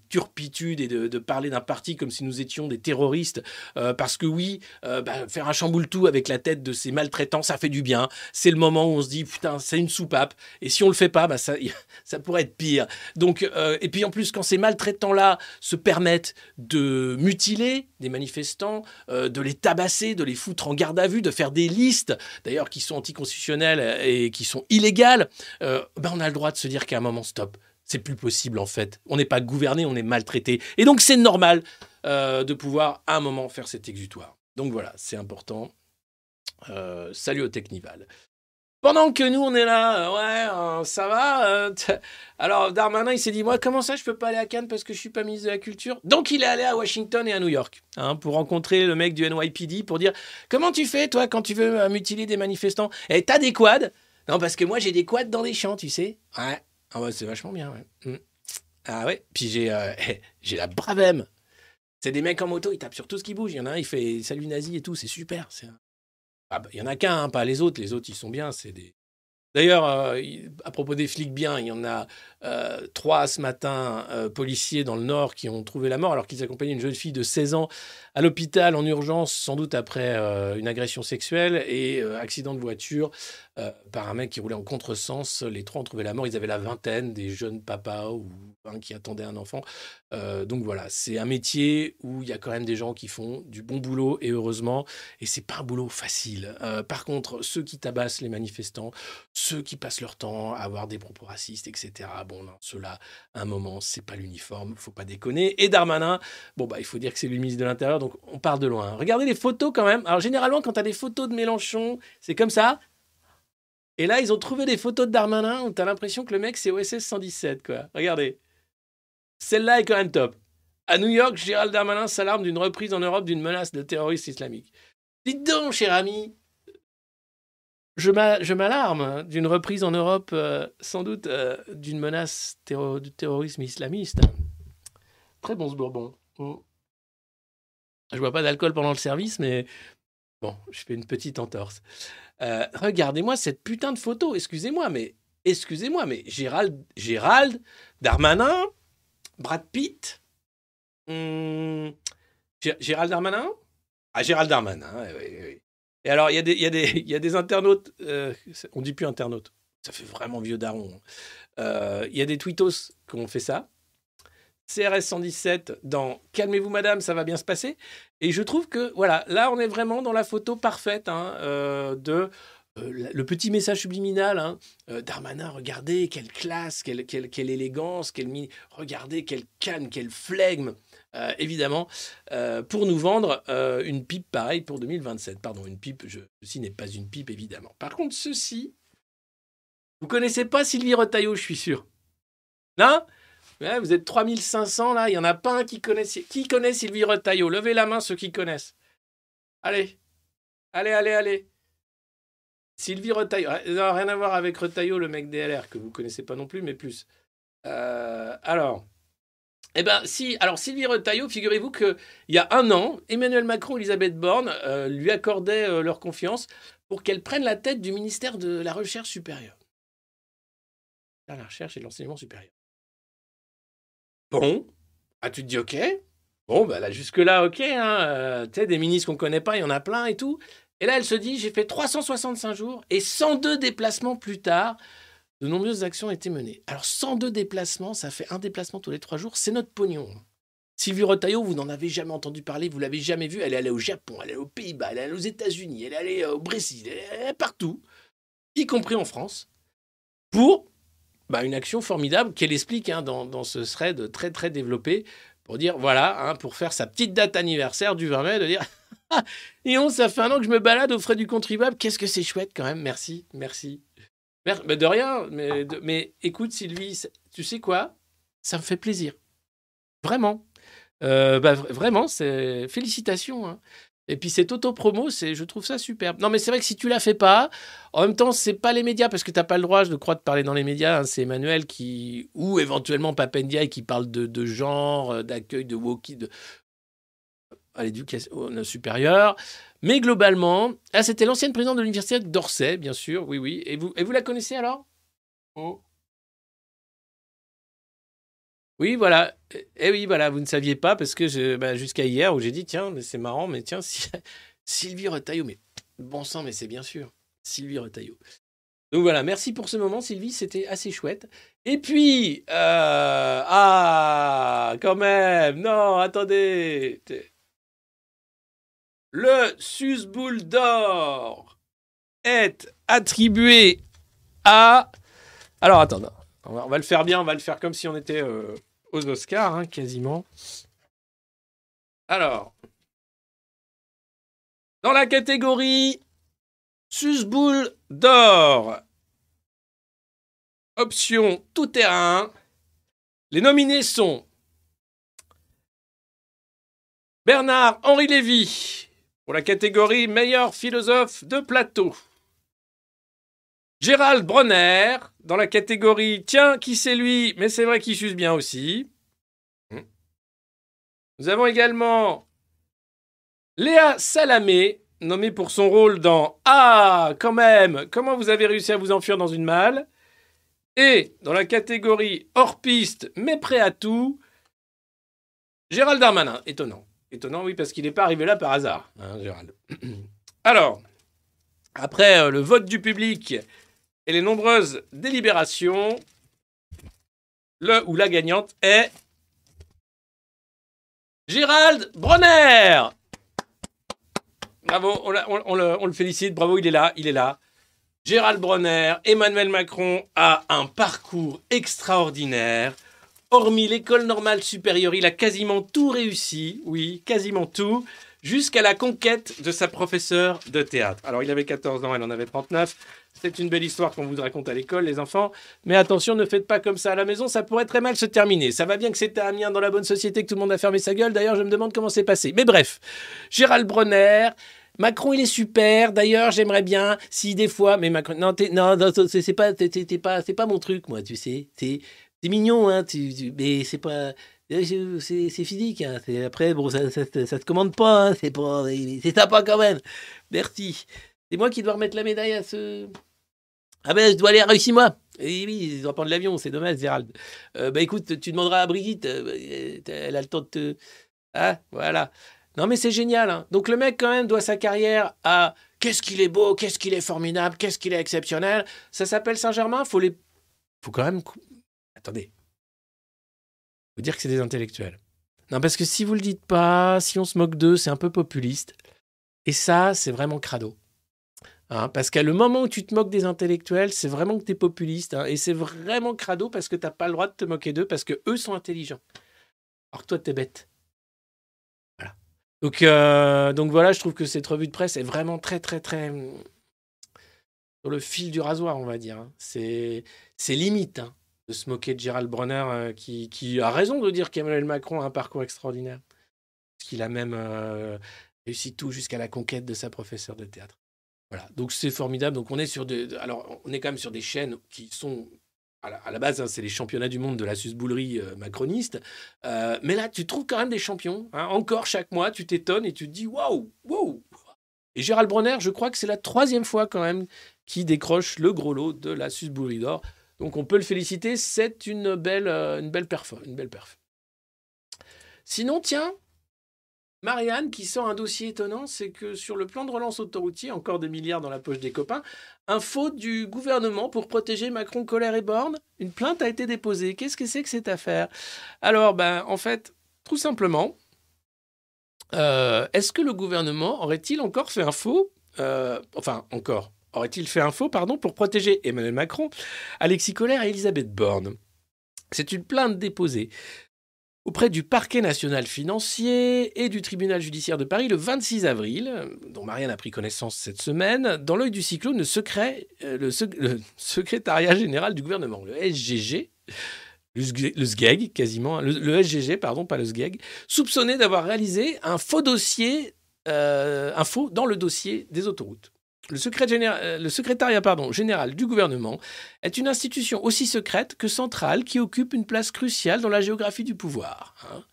turpitudes et de, parler d'un parti comme si nous étions des terroristes. Euh, parce que oui, bah, faire un chamboule tout avec la tête de ces maltraitants, ça fait du bien. C'est le moment où on se dit putain, c'est une soupape. Et si on le fait pas, bah, ça <laughs> pourrait être pire. Donc, euh, et puis en plus, quand ces maltraitants-là se permettent de mutiler des manifestants, euh, de les tabasser, de les foutre en garde à vue, de faire des listes, d'ailleurs, qui sont anticonstitutionnelles et qui sont illégales, euh, ben on a le droit de se dire qu'à un moment, stop. C'est plus possible en fait. On n'est pas gouverné, on est maltraité. Et donc c'est normal de pouvoir à un moment faire cet exutoire. Donc voilà, c'est important. salut au Technival. Pendant que nous, on est là, euh, ouais, euh, ça va. Euh, alors, Darmanin, il s'est dit, moi, comment ça, je peux pas aller à Cannes parce que je suis pas ministre de la Culture? Donc, il est allé à Washington et à New York hein, pour rencontrer le mec du NYPD pour dire, comment tu fais, toi, quand tu veux mutiler des manifestants? Et eh, t'as des quads? Non, parce que moi, j'ai des quads dans les champs, tu sais. Ouais, ah ouais c'est vachement bien, ouais. Mm. Ah ouais, puis j'ai <laughs> j'ai la bravem. C'est des mecs en moto, ils tapent sur tout ce qui bouge. Il y en a un, il fait salut nazi et tout, c'est super. C'est ah bah, il y en a qu'un, hein, pas les autres. Les autres, ils sont bien. C'est des. D'ailleurs, euh, à propos des flics bien, il y en a euh, trois ce matin, euh, policiers dans le Nord, qui ont trouvé la mort alors qu'ils accompagnaient une jeune fille de 16 ans à l'hôpital en urgence, sans doute après une agression sexuelle et accident de voiture. Euh, par un mec qui roulait en contresens. Les trois ont trouvé la mort. Ils avaient la vingtaine, des jeunes papas ou un qui attendait un enfant. Euh, donc voilà, c'est un métier où il y a quand même des gens qui font du bon boulot et heureusement. Et c'est pas un boulot facile. Euh, par contre, ceux qui tabassent les manifestants, ceux qui passent leur temps à avoir des propos racistes, etc. Bon, ceux-là, un moment, c'est pas l'uniforme, faut pas déconner. Et Darmanin, bon bah il faut dire que c'est le ministre de l'Intérieur, donc on part de loin. Regardez les photos quand même. Alors généralement, quand tu as des photos de Mélenchon, c'est comme ça. Et là, ils ont trouvé des photos de Darmanin où tu as l'impression que le mec, c'est OSS 117, quoi. Regardez. Celle-là est quand même top. À New York, Gérald Darmanin s'alarme d'une reprise en Europe d'une menace de terroristes islamiques. Dites donc, cher ami, je m'alarme d'une reprise en Europe, euh, sans doute euh, d'une menace du terrorisme islamiste. Très bon ce bourbon. Mm. Je bois pas d'alcool pendant le service, mais bon, je fais une petite entorse. Euh, regardez-moi cette putain de photo. Excusez-moi, mais excusez-moi, mais Gérald, Darmanin, Brad Pitt, hmm, Gérald Darmanin, ah Gérald Darmanin, oui, oui. Et alors il y a des <laughs> internautes, euh, on dit plus internautes, ça fait vraiment vieux daron. Hein. Euh, il y a des tweetos qui ont fait ça. CRS 117 dans Calmez-vous madame, ça va bien se passer? Et je trouve que voilà, là on est vraiment dans la photo parfaite hein, euh, de euh, le petit message subliminal. Hein. Euh, Darmanin, regardez quelle classe, quelle, quelle, quelle élégance, quelle regardez quelle canne, quelle flegme. évidemment, pour nous vendre une pipe pareille pour 2027. Pardon, une pipe, ceci n'est pas une pipe, évidemment. Par contre, ceci, vous connaissez pas Sylvie Retailleau, je suis sûr. Non? Vous êtes 3500 là, il n'y en a pas un qui connaît, qui connaît Sylvie Retailleau. Levez la main ceux qui connaissent. Allez, allez, allez, allez. Sylvie Retailleau, non, rien à voir avec Retailleau, le mec DLR, que vous connaissez pas non plus, mais plus. Euh, alors, eh ben, alors Sylvie Retailleau, figurez-vous qu'il y a un an, Emmanuel Macron et Elisabeth Borne euh, lui accordaient euh, leur confiance pour qu'elle prenne la tête du ministère de la Recherche supérieure. La recherche et l'enseignement supérieur. Bon, ah, tu te dis OK. Bon, bah là, jusque-là, OK. Hein, euh, tu sais, des ministres qu'on ne connaît pas, il y en a plein et tout. Et là, elle se dit j'ai fait 365 jours et 102 déplacements plus tard, de nombreuses actions ont été menées. Alors, 102 déplacements, ça fait un déplacement tous les trois jours, c'est notre pognon. Sylvie Retailleau, vous n'en avez jamais entendu parler, vous l'avez jamais vu. Elle est allée au Japon, elle est allée aux Pays-Bas, elle est allée aux États-Unis, elle est allée euh, au Brésil, elle est partout, y compris en France, pour bah, une action formidable qu'elle explique hein, dans, ce thread très très développé pour dire voilà, hein, pour faire sa petite date anniversaire du 20 mai, de dire <laughs> et on, ça fait un an que je me balade aux frais du contribuable, qu'est-ce que c'est chouette quand même, merci, merci. Mais de rien, mais, mais écoute Sylvie, tu sais quoi? Ça me fait plaisir. Vraiment. Euh, bah, vraiment, c'est félicitations. Hein. Et puis cette auto-promo, je trouve ça superbe. Non, mais c'est vrai que si tu la fais pas, en même temps, c'est pas les médias parce que tu n'as pas le droit, je crois, de parler dans les médias. Hein. c'est Emmanuel qui, ou éventuellement Papendia qui parle de, genre, euh, d'accueil, de walkie, de à l'éducation supérieure. Mais globalement, ah, c'était l'ancienne présidente de l'université d'Orsay, bien sûr, oui, oui. Et vous, et vous la connaissez alors? Oh. Oui, voilà. Eh oui, voilà, vous ne saviez pas parce que bah, jusqu'à hier où j'ai dit tiens, c'est marrant, mais tiens, <laughs> Sylvie Retailleau, mais bon sang, mais c'est bien sûr Sylvie Retailleau. Donc voilà, merci pour ce moment, Sylvie, c'était assez chouette. Et puis, euh, ah, quand même, non, attendez. Le Susboule d'or est attribué à. Alors, attends, on va, le faire bien, on va le faire comme si on était euh, aux Oscars, hein, quasiment. Alors, dans la catégorie Susboule d'or, option tout terrain, les nominés sont Bernard-Henri Lévy pour la catégorie meilleur philosophe de plateau. Gérald Bronner, dans la catégorie Tiens, qui c'est lui? Mais c'est vrai qu'il suce bien aussi. Hmm. Nous avons également Léa Salamé, nommée pour son rôle dans Ah, quand même, comment vous avez réussi à vous enfuir dans une malle? Et dans la catégorie hors piste, mais prêt à tout, Gérald Darmanin. Étonnant. Étonnant, oui, parce qu'il n'est pas arrivé là par hasard, hein, Gérald. <clears throat> Alors, après le vote du public et les nombreuses délibérations, le ou la gagnante est Gérald Bronner. Bravo, on, le, félicite, bravo, il est là, il est là. Gérald Bronner, Emmanuel Macron a un parcours extraordinaire. Hormis l'école normale supérieure, il a quasiment tout réussi, oui, quasiment tout, jusqu'à la conquête de sa professeure de théâtre. Alors il avait 14 ans, elle en avait 39. C'est une belle histoire qu'on vous raconte à l'école, les enfants. Mais attention, ne faites pas comme ça à la maison, ça pourrait très mal se terminer. Ça va bien que c'était Amiens dans la bonne société, que tout le monde a fermé sa gueule. D'ailleurs, je me demande comment c'est passé. Mais bref, Gérald Bronner. Macron, il est super. D'ailleurs, j'aimerais bien, si des fois, mais Macron, non, non, non c'est pas, pas, mon truc, moi, tu sais. C'est mignon, hein, mais c'est pas, c'est physique. Hein. Après, bon, ça, ça, ça, te commande pas. Hein. C'est pas, c'est sympa quand même. Merci. C'est moi qui dois remettre la médaille à ce. Ah ben, je dois aller réussir moi. Oui, oui, il doit prendre l'avion, c'est dommage, Gérald. Euh, bah écoute, tu demanderas à Brigitte, euh, elle a le temps de te. Ah, voilà. Non, mais c'est génial. Hein. Donc le mec, quand même, doit sa carrière à qu'est-ce qu'il est beau, qu'est-ce qu'il est formidable, qu'est-ce qu'il est exceptionnel. Ça s'appelle Saint-Germain, faut les. Faut quand même. Attendez. Faut dire que c'est des intellectuels. Non, parce que si vous le dites pas, si on se moque d'eux, c'est un peu populiste. Et ça, c'est vraiment crado. Hein, parce qu'à le moment où tu te moques des intellectuels, c'est vraiment que tu es populiste. Hein, et c'est vraiment crado parce que tu n'as pas le droit de te moquer d'eux parce qu'eux sont intelligents. Alors que toi, tu es bête. Voilà. Donc, euh, donc voilà, je trouve que cette revue de presse est vraiment très, très, très. Hum, sur le fil du rasoir, on va dire. Hein. C'est limite de se moquer de Gérald Bronner euh, qui, qui, a raison de dire qu'Emmanuel Macron a un parcours extraordinaire. Parce qu'il a même euh, réussi tout jusqu'à la conquête de sa professeure de théâtre. Voilà, donc c'est formidable. Donc on est sur des, alors on est quand même sur des chaînes qui sont à la, base, hein, c'est les championnats du monde de la susboulerie euh, macroniste. Euh, mais là, tu trouves quand même des champions. Hein. Encore chaque mois, tu t'étonnes et tu te dis waouh, waouh. Et Gérald Bronner, je crois que c'est la troisième fois quand même qu'il décroche le gros lot de la susboulerie d'or. Donc on peut le féliciter. C'est une belle, euh, une belle perf, une belle perf. Sinon, tiens, Marianne qui sort un dossier étonnant, c'est que sur le plan de relance autoroutier, encore des milliards dans la poche des copains, info du gouvernement pour protéger Macron, Colère et Borne, une plainte a été déposée. Qu'est-ce que c'est que cette affaire? Alors, ben, en fait, tout simplement, euh, est-ce que le gouvernement aurait-il encore fait un faux euh, Enfin, encore. Aurait-il fait un faux, pardon, pour protéger Emmanuel Macron, Alexis Colère et Elisabeth Borne? C'est une plainte déposée auprès du parquet national financier et du tribunal judiciaire de Paris le 26 avril, dont Marianne a pris connaissance cette semaine, dans l'œil du cyclone, le, secret, euh, le, <laughs> secrétariat général du gouvernement, le SGG, le SGEG quasiment, le, SGG, pardon, pas le SGEG, soupçonné d'avoir réalisé un faux dossier, euh, un faux dans le dossier des autoroutes. Le, euh, le secrétariat général du gouvernement est une institution aussi secrète que centrale qui occupe une place cruciale dans la géographie du pouvoir. Hein.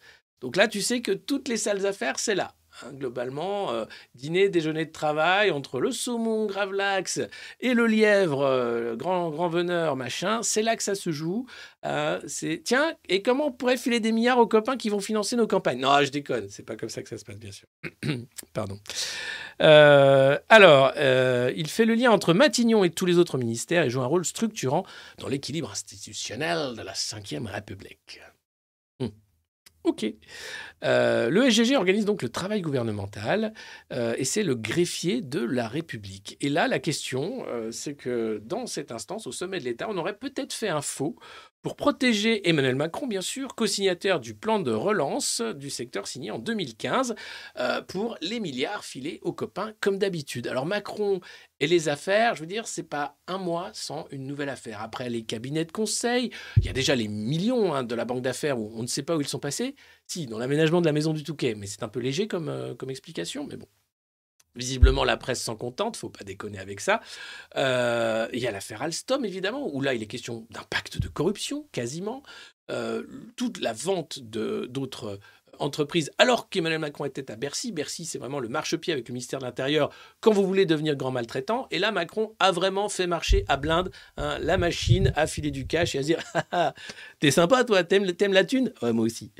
Donc là, tu sais que toutes les salles affaires, c'est là. Hein, globalement, euh, dîner, déjeuner de travail entre le saumon gravlax et le lièvre euh, grand, grand veneur, machin, c'est là que ça se joue. Euh, tiens, et comment on pourrait filer des milliards aux copains qui vont financer nos campagnes? Non, je déconne, c'est pas comme ça que ça se passe, bien sûr. <clears throat> Pardon. alors, il fait le lien entre Matignon et tous les autres ministères et joue un rôle structurant dans l'équilibre institutionnel de la Ve République. Ok. Euh, le SGG organise donc le travail gouvernemental euh, et c'est le greffier de la République. Et là, la question, euh, c'est que dans cette instance, au sommet de l'État, on aurait peut-être fait un faux pour protéger Emmanuel Macron, bien sûr, co-signataire du plan de relance du secteur signé en 2015 pour les milliards filés aux copains, comme d'habitude. Alors Macron et les affaires, je veux dire, c'est pas un mois sans une nouvelle affaire. Après les cabinets de conseil, il y a déjà les millions hein, de la banque d'affaires où on ne sait pas où ils sont passés. Si, dans l'aménagement de la maison du Touquet, mais c'est un peu léger comme, euh, comme explication, mais bon. Visiblement, la presse s'en contente, faut pas déconner avec ça. Euh, il y a l'affaire Alstom, évidemment, où là, il est question d'un pacte de corruption, quasiment. Euh, toute la vente d'autres entreprises, alors qu'Emmanuel Macron était à Bercy. Bercy, c'est vraiment le marchepied avec le ministère de l'Intérieur quand vous voulez devenir grand maltraitant. Et là, Macron a vraiment fait marcher à blinde hein, la machine à filer du cash et à dire <laughs> ah, ah, T'es sympa, toi, t'aimes, la thune? Moi aussi.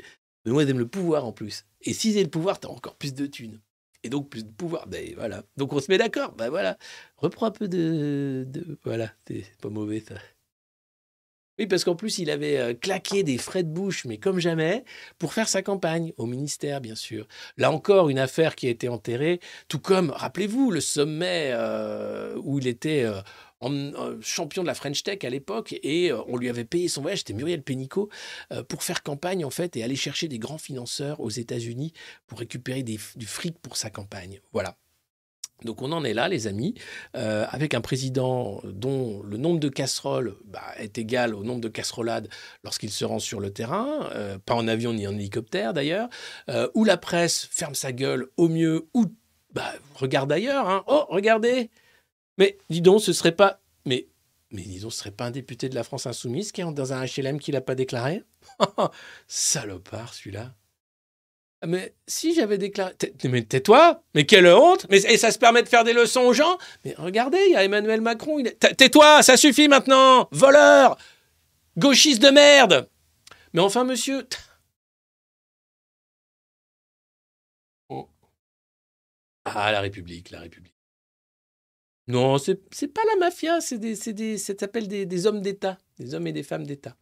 Mais moi, j'aime le pouvoir en plus. Et si j'ai le pouvoir, t'as encore plus de thunes. Et donc plus de pouvoir. Ben voilà. Donc on se met d'accord. Ben voilà. Reprends un peu de. de voilà, c'est pas mauvais ça. Oui, parce qu'en plus, il avait euh, claqué des frais de bouche, mais comme jamais, pour faire sa campagne, au ministère, bien sûr. Là encore, une affaire qui a été enterrée, tout comme, rappelez-vous, le sommet euh, où il était euh, champion de la French Tech à l'époque, et on lui avait payé son voyage, c'était Muriel Pénicaud, pour faire campagne, en fait, et aller chercher des grands financeurs aux États-Unis pour récupérer du fric pour sa campagne. Voilà. Donc on en est là, les amis, euh, avec un président dont le nombre de casseroles bah, est égal au nombre de casserolades lorsqu'il se rend sur le terrain, euh, pas en avion ni en hélicoptère d'ailleurs, euh, où la presse ferme sa gueule au mieux, ou bah, regarde ailleurs. Hein. Oh, regardez Mais dis donc, ce serait pas... Mais, mais ce serait pas un député de la France insoumise qui est dans un HLM qui l'a pas déclaré? <laughs> Salopard, celui-là mais si j'avais déclaré. Mais tais-toi Mais quelle honte Mais et ça se permet de faire des leçons aux gens Mais regardez, il y a Emmanuel Macron. Il Tais-toi, ça suffit maintenant Voleur Gauchiste de merde Mais enfin, monsieur. Oh. Ah, la République, la République. Non, c'est pas la mafia, c'est des, des, ça s'appelle des, des hommes d'État, des hommes et des femmes d'État.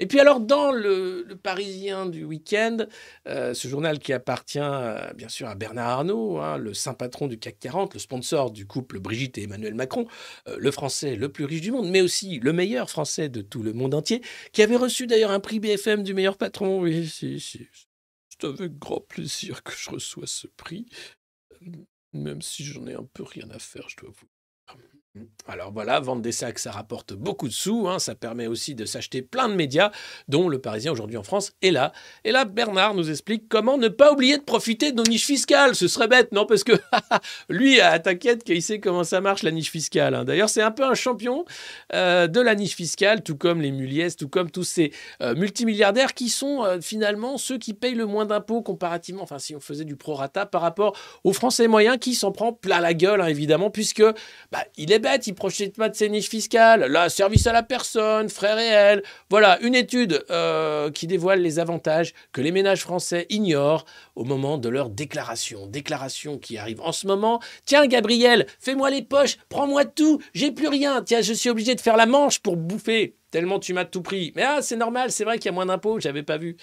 Et puis alors, dans le, Parisien du week-end, euh, ce journal qui appartient euh, bien sûr à Bernard Arnault, hein, le saint patron du CAC 40, le sponsor du couple Brigitte et Emmanuel Macron, euh, le français le plus riche du monde, mais aussi le meilleur français de tout le monde entier, qui avait reçu d'ailleurs un prix BFM du meilleur patron. Oui, si, si. C'est avec grand plaisir que je reçois ce prix, même si j'en ai un peu rien à faire, je dois vous alors voilà, vendre des sacs, ça rapporte beaucoup de sous. Hein. ça permet aussi de s'acheter plein de médias, dont le Parisien aujourd'hui en France est là. Et là, Bernard nous explique comment ne pas oublier de profiter de nos niches fiscales. Ce serait bête, non Parce que <laughs> lui, t'inquiète qu'il sait comment ça marche la niche fiscale. Hein. D'ailleurs, c'est un peu un champion euh, de la niche fiscale, tout comme les Muliez, tout comme tous ces euh, multimilliardaires qui sont euh, finalement ceux qui payent le moins d'impôts comparativement, enfin si on faisait du prorata par rapport aux Français moyens qui s'en prend plein la gueule, hein, évidemment, puisque bah, il est bête, il profite pas de ses niches fiscales. Là, service à la personne, frais réels. Voilà, une étude euh, qui dévoile les avantages que les ménages français ignorent au moment de leur déclaration. Déclaration qui arrive en ce moment. Tiens, Gabriel, fais-moi les poches, prends-moi tout, j'ai plus rien. Tiens, je suis obligé de faire la manche pour bouffer, tellement tu m'as tout pris. Mais ah, c'est normal, c'est vrai qu'il y a moins d'impôts, j'avais pas vu.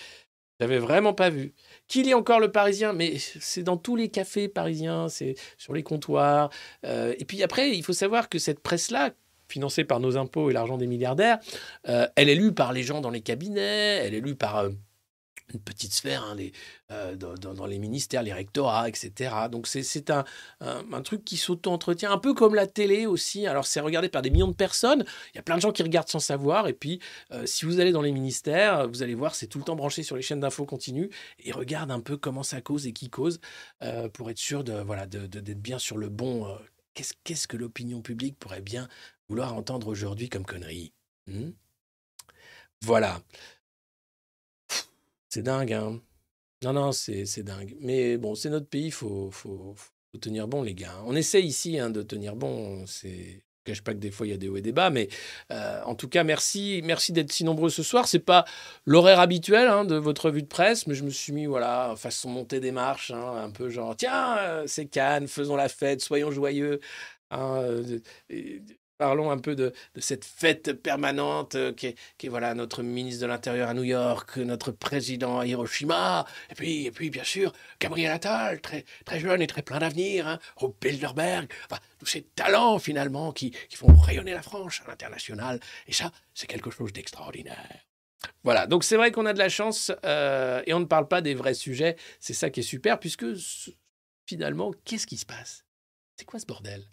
J'avais vraiment pas vu. Qui lit encore le Parisien Mais c'est dans tous les cafés parisiens, c'est sur les comptoirs. Euh, et puis après, il faut savoir que cette presse-là, financée par nos impôts et l'argent des milliardaires, euh, elle est lue par les gens dans les cabinets, elle est lue par euh, une petite sphère hein, euh, dans, les ministères, les rectorats, etc. Donc c'est un, truc qui s'auto-entretient, un peu comme la télé aussi. Alors c'est regardé par des millions de personnes, il y a plein de gens qui regardent sans savoir, et puis euh, si vous allez dans les ministères, vous allez voir, c'est tout le temps branché sur les chaînes d'infos continues, et regarde un peu comment ça cause et qui cause, euh, pour être sûr de voilà d'être bien sur le bon... Qu'est-ce que l'opinion publique pourrait bien vouloir entendre aujourd'hui comme connerie hmm? Voilà. C'est dingue, hein. Non, non, c'est dingue. Mais bon, c'est notre pays, il faut, faut, tenir bon, les gars. On essaie ici hein, de tenir bon. C'est je cache pas que des fois il y a des hauts et des bas, mais euh, en tout cas merci, merci d'être si nombreux ce soir. C'est pas l'horaire habituel hein, de votre revue de presse, mais je me suis mis voilà façon montée des marches, un peu genre tiens euh, c'est Cannes, faisons la fête, soyons joyeux. Euh, Parlons un peu de, cette fête permanente euh, qui, est, voilà notre ministre de l'Intérieur à New York, notre président à Hiroshima, et puis, et puis bien sûr Gabriel Attal, très, très jeune et très plein d'avenir, hein, au Bilderberg, enfin, tous ces talents finalement qui, font rayonner la France à l'international. Et ça, c'est quelque chose d'extraordinaire. Voilà, donc c'est vrai qu'on a de la chance euh, et on ne parle pas des vrais sujets. C'est ça qui est super, puisque finalement, qu'est-ce qui se passe? C'est quoi ce bordel?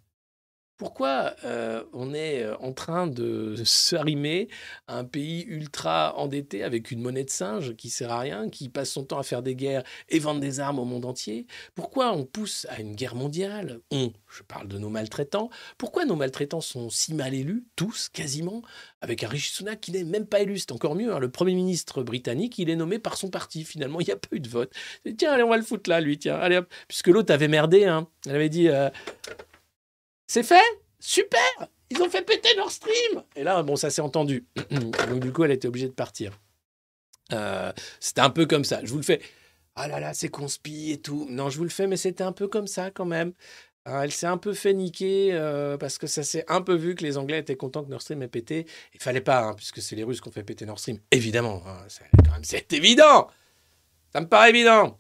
Pourquoi euh, on est euh, en train de s'arrimer à un pays ultra endetté avec une monnaie de singe qui sert à rien, qui passe son temps à faire des guerres et vendre des armes au monde entier? Pourquoi on pousse à une guerre mondiale? On, je parle de nos maltraitants. Pourquoi nos maltraitants sont si mal élus, tous, quasiment, avec un Rishi Sunak qui n'est même pas élu C'est encore mieux. Hein. Le Premier ministre britannique, il est nommé par son parti. Finalement, il n'y a pas eu de vote. Tiens, allez, on va le foutre là, lui. Tiens, allez. Puisque l'autre avait merdé. Hein. Elle avait dit... Euh, c'est fait Super Ils ont fait péter Nord Stream Et là, bon, ça s'est entendu. <clears throat> Donc, du coup, elle était obligée de partir. Euh, c'était un peu comme ça. Je vous le fais ah là là, c'est conspi et tout. Non, je vous le fais, mais c'était un peu comme ça quand même. Hein, elle s'est un peu fait niquer euh, parce que ça s'est un peu vu que les Anglais étaient contents que Nord Stream ait pété. Il fallait pas, hein, puisque c'est les Russes qui ont fait péter Nord Stream. Évidemment, hein, c'est évident. Ça me paraît évident.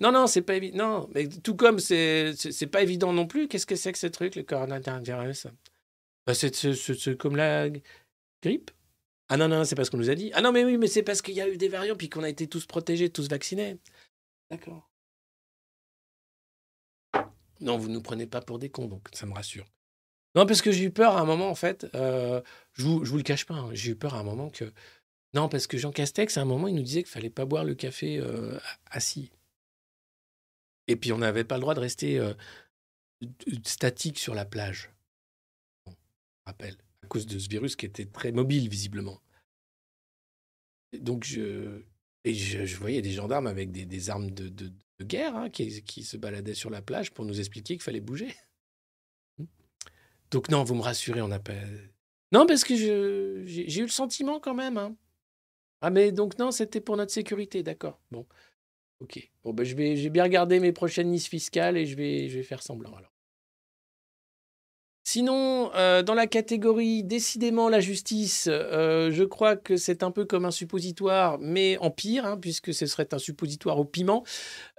Non, non, c'est pas évident. Non, mais tout comme c'est pas évident non plus. Qu'est-ce que c'est que ce truc, le coronavirus? Bah, C'est comme la grippe? Ah non, non, c'est parce qu'on nous a dit. Ah non, mais oui, mais c'est parce qu'il y a eu des variants puis qu'on a été tous protégés, tous vaccinés. D'accord. Non, vous ne nous prenez pas pour des cons, donc ça me rassure. Non, parce que j'ai eu peur à un moment, en fait. Euh, je vous, vous le cache pas. Hein, j'ai eu peur à un moment que. Non, parce que Jean Castex, à un moment, il nous disait qu'il fallait pas boire le café euh, assis. Et puis, on n'avait pas le droit de rester euh, statique sur la plage. Bon, rappel, à cause de ce virus qui était très mobile, visiblement. donc, je, et je, voyais des gendarmes avec des, armes de, guerre hein, qui, se baladait sur la plage pour nous expliquer qu'il fallait bouger. Hmm. Donc non, vous me rassurez, on appelle. Non, parce que j'ai eu le sentiment quand même. Hein. Ah mais donc non, c'était pour notre sécurité, d'accord. Bon, ok. Bon ben je vais, j'ai bien regardé mes prochaines niches fiscales et je vais, je vais faire semblant alors. Sinon, euh, dans la catégorie décidément la justice, euh, je crois que c'est un peu comme un suppositoire, mais en pire, hein, puisque ce serait un suppositoire au piment.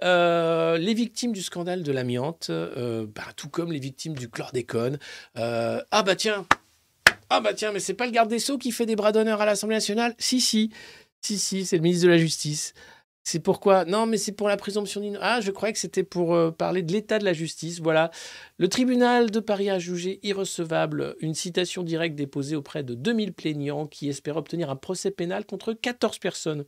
Euh, les victimes du scandale de l'amiante, bah, tout comme les victimes du chlordécone. ah bah tiens, ah bah tiens, mais c'est pas le garde des sceaux qui fait des bras d'honneur à l'Assemblée nationale? Si, si, si, si, c'est le ministre de la Justice. C'est pourquoi Non, mais c'est pour la présomption d'innocence. Ah, je croyais que c'était pour euh, parler de l'état de la justice. Voilà. Le tribunal de Paris a jugé irrecevable une citation directe déposée auprès de 2000 plaignants qui espèrent obtenir un procès pénal contre 14 personnes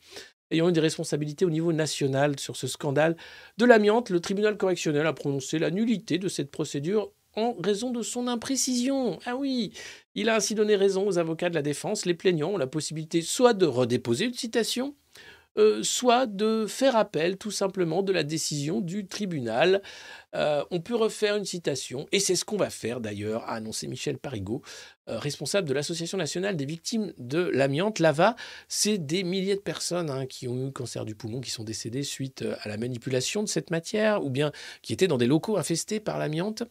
ayant eu des responsabilités au niveau national sur ce scandale de l'amiante. Le tribunal correctionnel a prononcé la nullité de cette procédure en raison de son imprécision. Ah oui, il a ainsi donné raison aux avocats de la défense. Les plaignants ont la possibilité soit de redéposer une citation, euh, soit de faire appel tout simplement de la décision du tribunal. Euh, on peut refaire une citation, et c'est ce qu'on va faire d'ailleurs, a annoncé Michel Parigot, euh, responsable de l'Association nationale des victimes de l'amiante, l'AVA. C'est des milliers de personnes hein, qui ont eu cancer du poumon, qui sont décédées suite à la manipulation de cette matière, ou bien qui étaient dans des locaux infestés par l'amiante.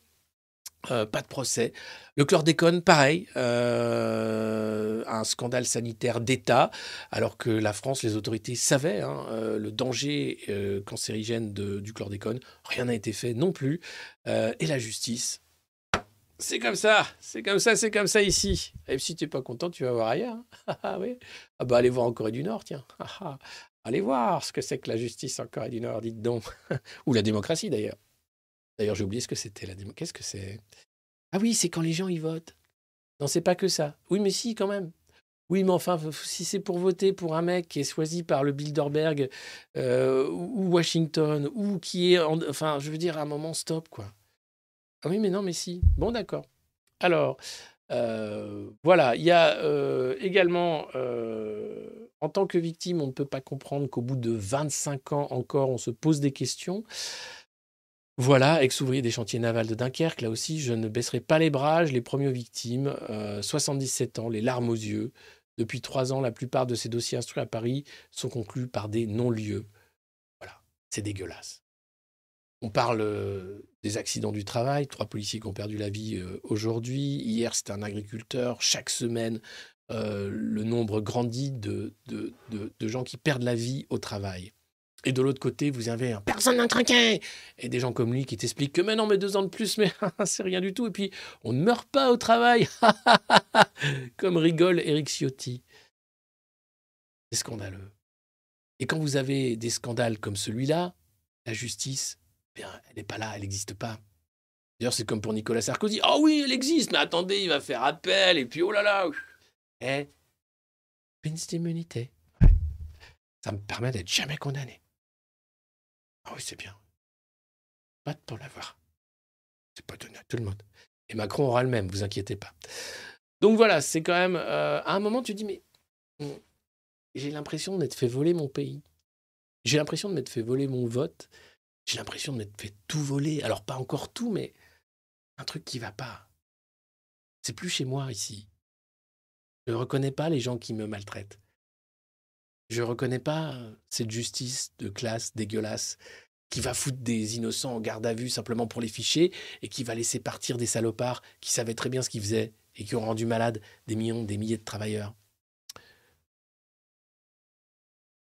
Euh, pas de procès. Le chlordécone, pareil, euh, un scandale sanitaire d'État, alors que la France, les autorités savaient hein, euh, le danger cancérigène du chlordécone. Rien n'a été fait non plus. et la justice, c'est comme ça, c'est comme ça, c'est comme ça ici. Et si tu n'es pas content, tu vas voir ailleurs. Hein. <laughs> ah oui. Ah bah allez voir en Corée du Nord, tiens. <laughs> allez voir ce que c'est que la justice en Corée du Nord, dites donc. <laughs> Ou la démocratie d'ailleurs. D'ailleurs, j'ai oublié ce que c'était la démocratie. Qu'est-ce que c'est? Ah oui, c'est quand les gens y votent. Non, c'est pas que ça. Oui, mais si, quand même. Oui, mais enfin, si c'est pour voter pour un mec qui est choisi par le Bilderberg euh, ou Washington, ou qui est. enfin, je veux dire, à un moment, stop, quoi. Ah oui, mais non, mais si. Bon, d'accord. Alors, euh, voilà, il y a euh, également, en tant que victime, on ne peut pas comprendre qu'au bout de 25 ans encore, on se pose des questions. Voilà, ex-ouvrier des chantiers navals de Dunkerque, là aussi, je ne baisserai pas les bras, les premières victimes, 77 euh, ans, les larmes aux yeux. Depuis trois ans, la plupart de ces dossiers instruits à Paris sont conclus par des non-lieux. Voilà, c'est dégueulasse. On parle euh, des accidents du travail, trois policiers qui ont perdu la vie euh, aujourd'hui. Hier, c'était un agriculteur. Chaque semaine, le nombre grandit de gens qui perdent la vie au travail. Et de l'autre côté, vous avez un personne d'un trinquet et des gens comme lui qui t'expliquent que maintenant, mais deux ans de plus, <laughs> mais c'est rien du tout. Et puis, on ne meurt pas au travail, <laughs> comme rigole Eric Ciotti. C'est scandaleux. Et quand vous avez des scandales comme celui-là, la justice, eh bien, elle n'est pas là, elle n'existe pas. D'ailleurs, c'est comme pour Nicolas Sarkozy. Ah oh oui, elle existe, mais attendez, il va faire appel, et puis oh là là. Eh, une d'immunité. Ça me permet d'être jamais condamné. Ah oui, c'est bien. Pas pour l'avoir. C'est pas donné à tout le monde. Et Macron aura le même, vous inquiétez pas. Donc voilà, c'est quand même. Euh, à un moment, tu dis, mais hmm, j'ai l'impression de m'être fait voler mon pays. J'ai l'impression de m'être fait voler mon vote. J'ai l'impression de m'être fait tout voler. Alors, pas encore tout, mais un truc qui va pas. C'est plus chez moi ici. Je ne reconnais pas les gens qui me maltraitent. Je reconnais pas cette justice de classe dégueulasse qui va foutre des innocents en garde à vue simplement pour les ficher et qui va laisser partir des salopards qui savaient très bien ce qu'ils faisaient et qui ont rendu malades des millions, des milliers de travailleurs.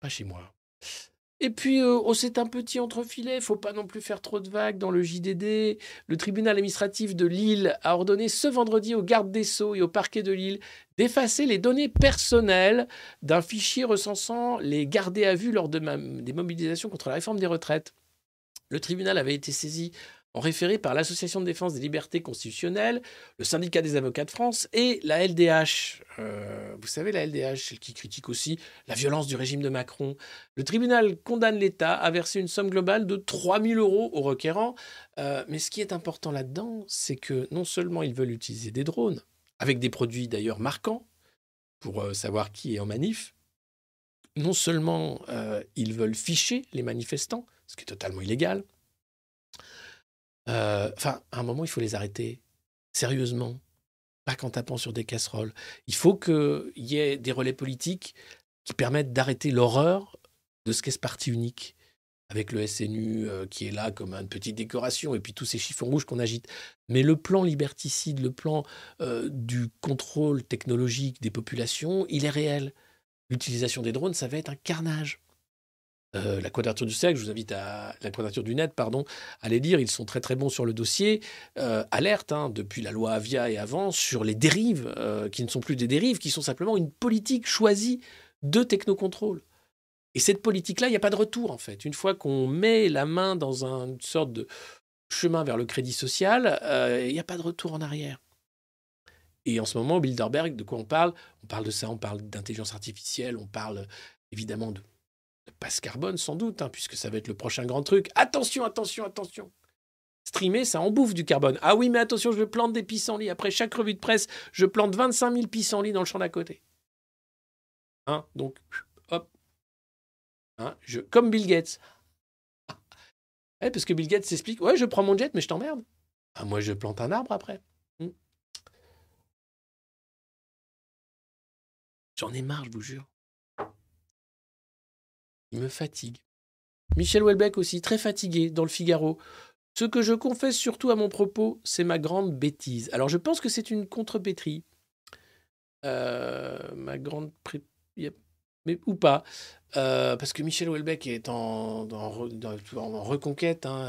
Pas chez moi. Et puis, euh, oh, c'est un petit entrefilet, faut pas non plus faire trop de vagues dans le JDD. Le tribunal administratif de Lille a ordonné ce vendredi au garde des Sceaux et au parquet de Lille d'effacer les données personnelles d'un fichier recensant les gardés à vue lors de des mobilisations contre la réforme des retraites. Le tribunal avait été saisi en référé par l'Association de défense des libertés constitutionnelles, le syndicat des avocats de France et la LDH. Euh, vous savez, la LDH, celle qui critique aussi la violence du régime de Macron. Le tribunal condamne l'État à verser une somme globale de 3 000 euros aux requérants. Euh, mais ce qui est important là-dedans, c'est que non seulement ils veulent utiliser des drones, avec des produits d'ailleurs marquants, pour euh, savoir qui est en manif, non seulement ils veulent ficher les manifestants, ce qui est totalement illégal, enfin, à un moment, il faut les arrêter. Sérieusement. Pas qu'en tapant sur des casseroles. Il faut qu'il y ait des relais politiques qui permettent d'arrêter l'horreur de ce qu'est ce parti unique. Avec le SNU euh, qui est là comme une petite décoration et puis tous ces chiffons rouges qu'on agite. Mais le plan liberticide, le plan euh, du contrôle technologique des populations, il est réel. L'utilisation des drones, ça va être un carnage. Euh, la quadrature du cercle, je vous invite à la quadrature du net, pardon, à les lire. Ils sont très très bons sur le dossier. Euh, alerte hein, depuis la loi Avia et avant sur les dérives euh, qui ne sont plus des dérives, qui sont simplement une politique choisie de technocontrôle. Et cette politique-là, il n'y a pas de retour en fait. Une fois qu'on met la main dans une sorte de chemin vers le crédit social, il n'y a pas de retour en arrière. Et en ce moment, Bilderberg, de quoi on parle? On parle de ça, on parle d'intelligence artificielle, on parle évidemment de passe carbone sans doute, hein, puisque ça va être le prochain grand truc. Attention, attention, attention. Streamer, ça en bouffe du carbone. Ah oui, mais attention, je plante des pissenlits. Après chaque revue de presse, je plante 25 000 pissenlits dans le champ d'à côté. Hein, donc, hop. Hein, je, comme Bill Gates. <laughs> parce que Bill Gates s'explique, ouais, je prends mon jet, mais je t'emmerde. Ah, moi, je plante un arbre après. Hmm. J'en ai marre, je vous jure. Il me fatigue. Michel Houellebecq aussi, très fatigué, dans le Figaro. Ce que je confesse surtout à mon propos, c'est ma grande bêtise. Alors je pense que c'est une contrepétrie. Euh, ma grande... Mais, ou pas. Euh, parce que Michel Houellebecq est en, reconquête. Hein,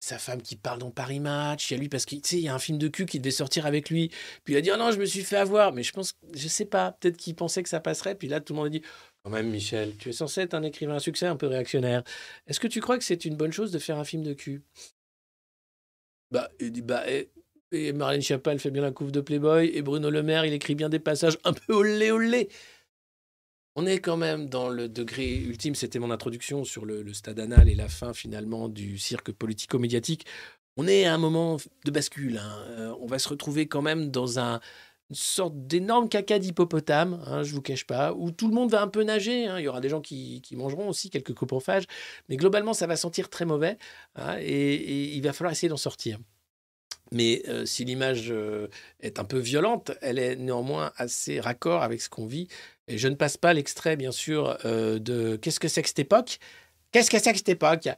sa femme qui parle dans Paris Match, il y a lui parce qu'il y a un film de cul qui devait sortir avec lui. Puis il a dit oh non, je me suis fait avoir. Mais je pense, je sais pas, peut-être qu'il pensait que ça passerait. Puis là, tout le monde a dit quand même, Michel, tu es censé être un écrivain à succès un peu réactionnaire. Est-ce que tu crois que c'est une bonne chose de faire un film de cul? Bah, il dit bah. Et, Marlène Chapal fait bien la couve de Playboy, et Bruno Le Maire, il écrit bien des passages un peu olé olé. On est quand même dans le degré ultime, c'était mon introduction sur le, stade anal et la fin finalement du cirque politico-médiatique. On est à un moment de bascule. Hein. Euh, on va se retrouver quand même dans un, une sorte d'énorme caca d'hippopotame, hein, je vous cache pas, où tout le monde va un peu nager. Hein. Il y aura des gens qui, mangeront aussi quelques coprophages, mais globalement, ça va sentir très mauvais hein, et, il va falloir essayer d'en sortir. Mais euh, si l'image euh, est un peu violente, elle est néanmoins assez raccord avec ce qu'on vit. Et je ne passe pas l'extrait, bien sûr, euh, de Qu'est-ce que c'est que cette époque? Qu'est-ce que c'est que cette époque?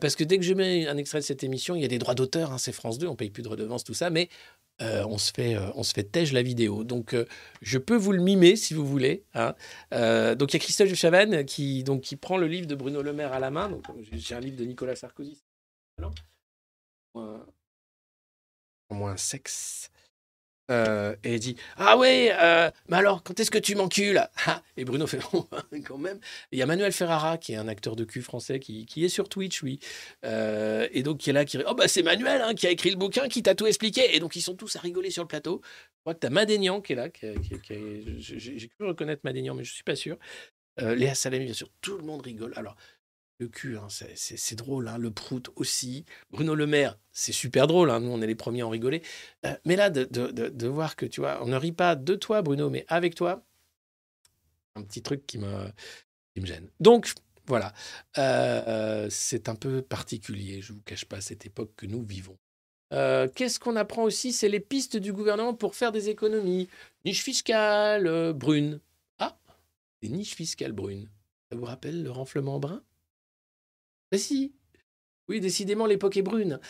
Parce que dès que je mets un extrait de cette émission, il y a des droits d'auteur, c'est France 2, on paye plus de redevances, tout ça, mais on se fait, on se fait tège la vidéo. Donc, je peux vous le mimer si vous voulez. donc, il y a Christophe Chavannes qui, donc, qui prend le livre de Bruno Le Maire à la main. J'ai un livre de Nicolas Sarkozy moins sexe. Euh, et il dit Ah ouais, euh, mais alors, quand est-ce que tu m'encules? Ah, Et Bruno fait <laughs> Quand même. Il y a Manuel Ferrara, qui est un acteur de cul français, qui, qui est sur Twitch, lui. Euh, et donc, qui est là, qui Oh, bah, c'est Manuel hein, qui a écrit le bouquin, qui t'a tout expliqué. Et donc, ils sont tous à rigoler sur le plateau. Je crois que tu as Madénian qui est là. Qui, J'ai cru reconnaître Madénian, mais je suis pas sûr. Léa Salami, bien sûr. Tout le monde rigole. Alors, le cul, hein, c'est drôle, hein, le prout aussi. Bruno Le Maire, c'est super drôle, hein, nous on est les premiers à en rigoler. Euh, mais là, de, voir que, tu vois, on ne rit pas de toi, Bruno, mais avec toi, un petit truc qui me, gêne. Donc, voilà, euh, c'est un peu particulier, je ne vous cache pas, cette époque que nous vivons. Euh, qu'est-ce qu'on apprend aussi? C'est les pistes du gouvernement pour faire des économies. Niche fiscale brune. Ah, des niches fiscales brunes. Ça vous rappelle le renflement brun Mais si Oui, décidément, l'époque est brune.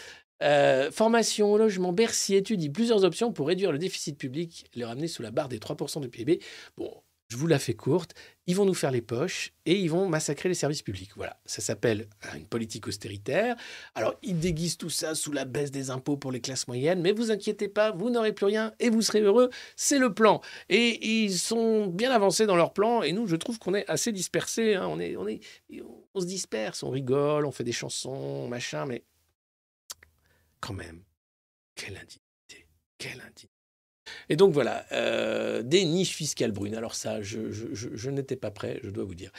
Euh, formation, logement, Bercy étudie plusieurs options pour réduire le déficit public, le ramener sous la barre des 3% du PIB. Bon, je vous la fais courte, ils vont nous faire les poches et ils vont massacrer les services publics. Voilà, ça s'appelle une politique austéritaire. Alors, ils déguisent tout ça sous la baisse des impôts pour les classes moyennes, mais vous inquiétez pas, vous n'aurez plus rien et vous serez heureux. C'est le plan. Et ils sont bien avancés dans leur plan et nous, je trouve qu'on est assez dispersés. Hein. On, est, on, est, on se disperse, on rigole, on fait des chansons, machin, mais quand même, quelle indignité, quelle indignité. Et donc voilà, euh, des niches fiscales brunes. Alors ça, je, n'étais pas prêt, je dois vous dire.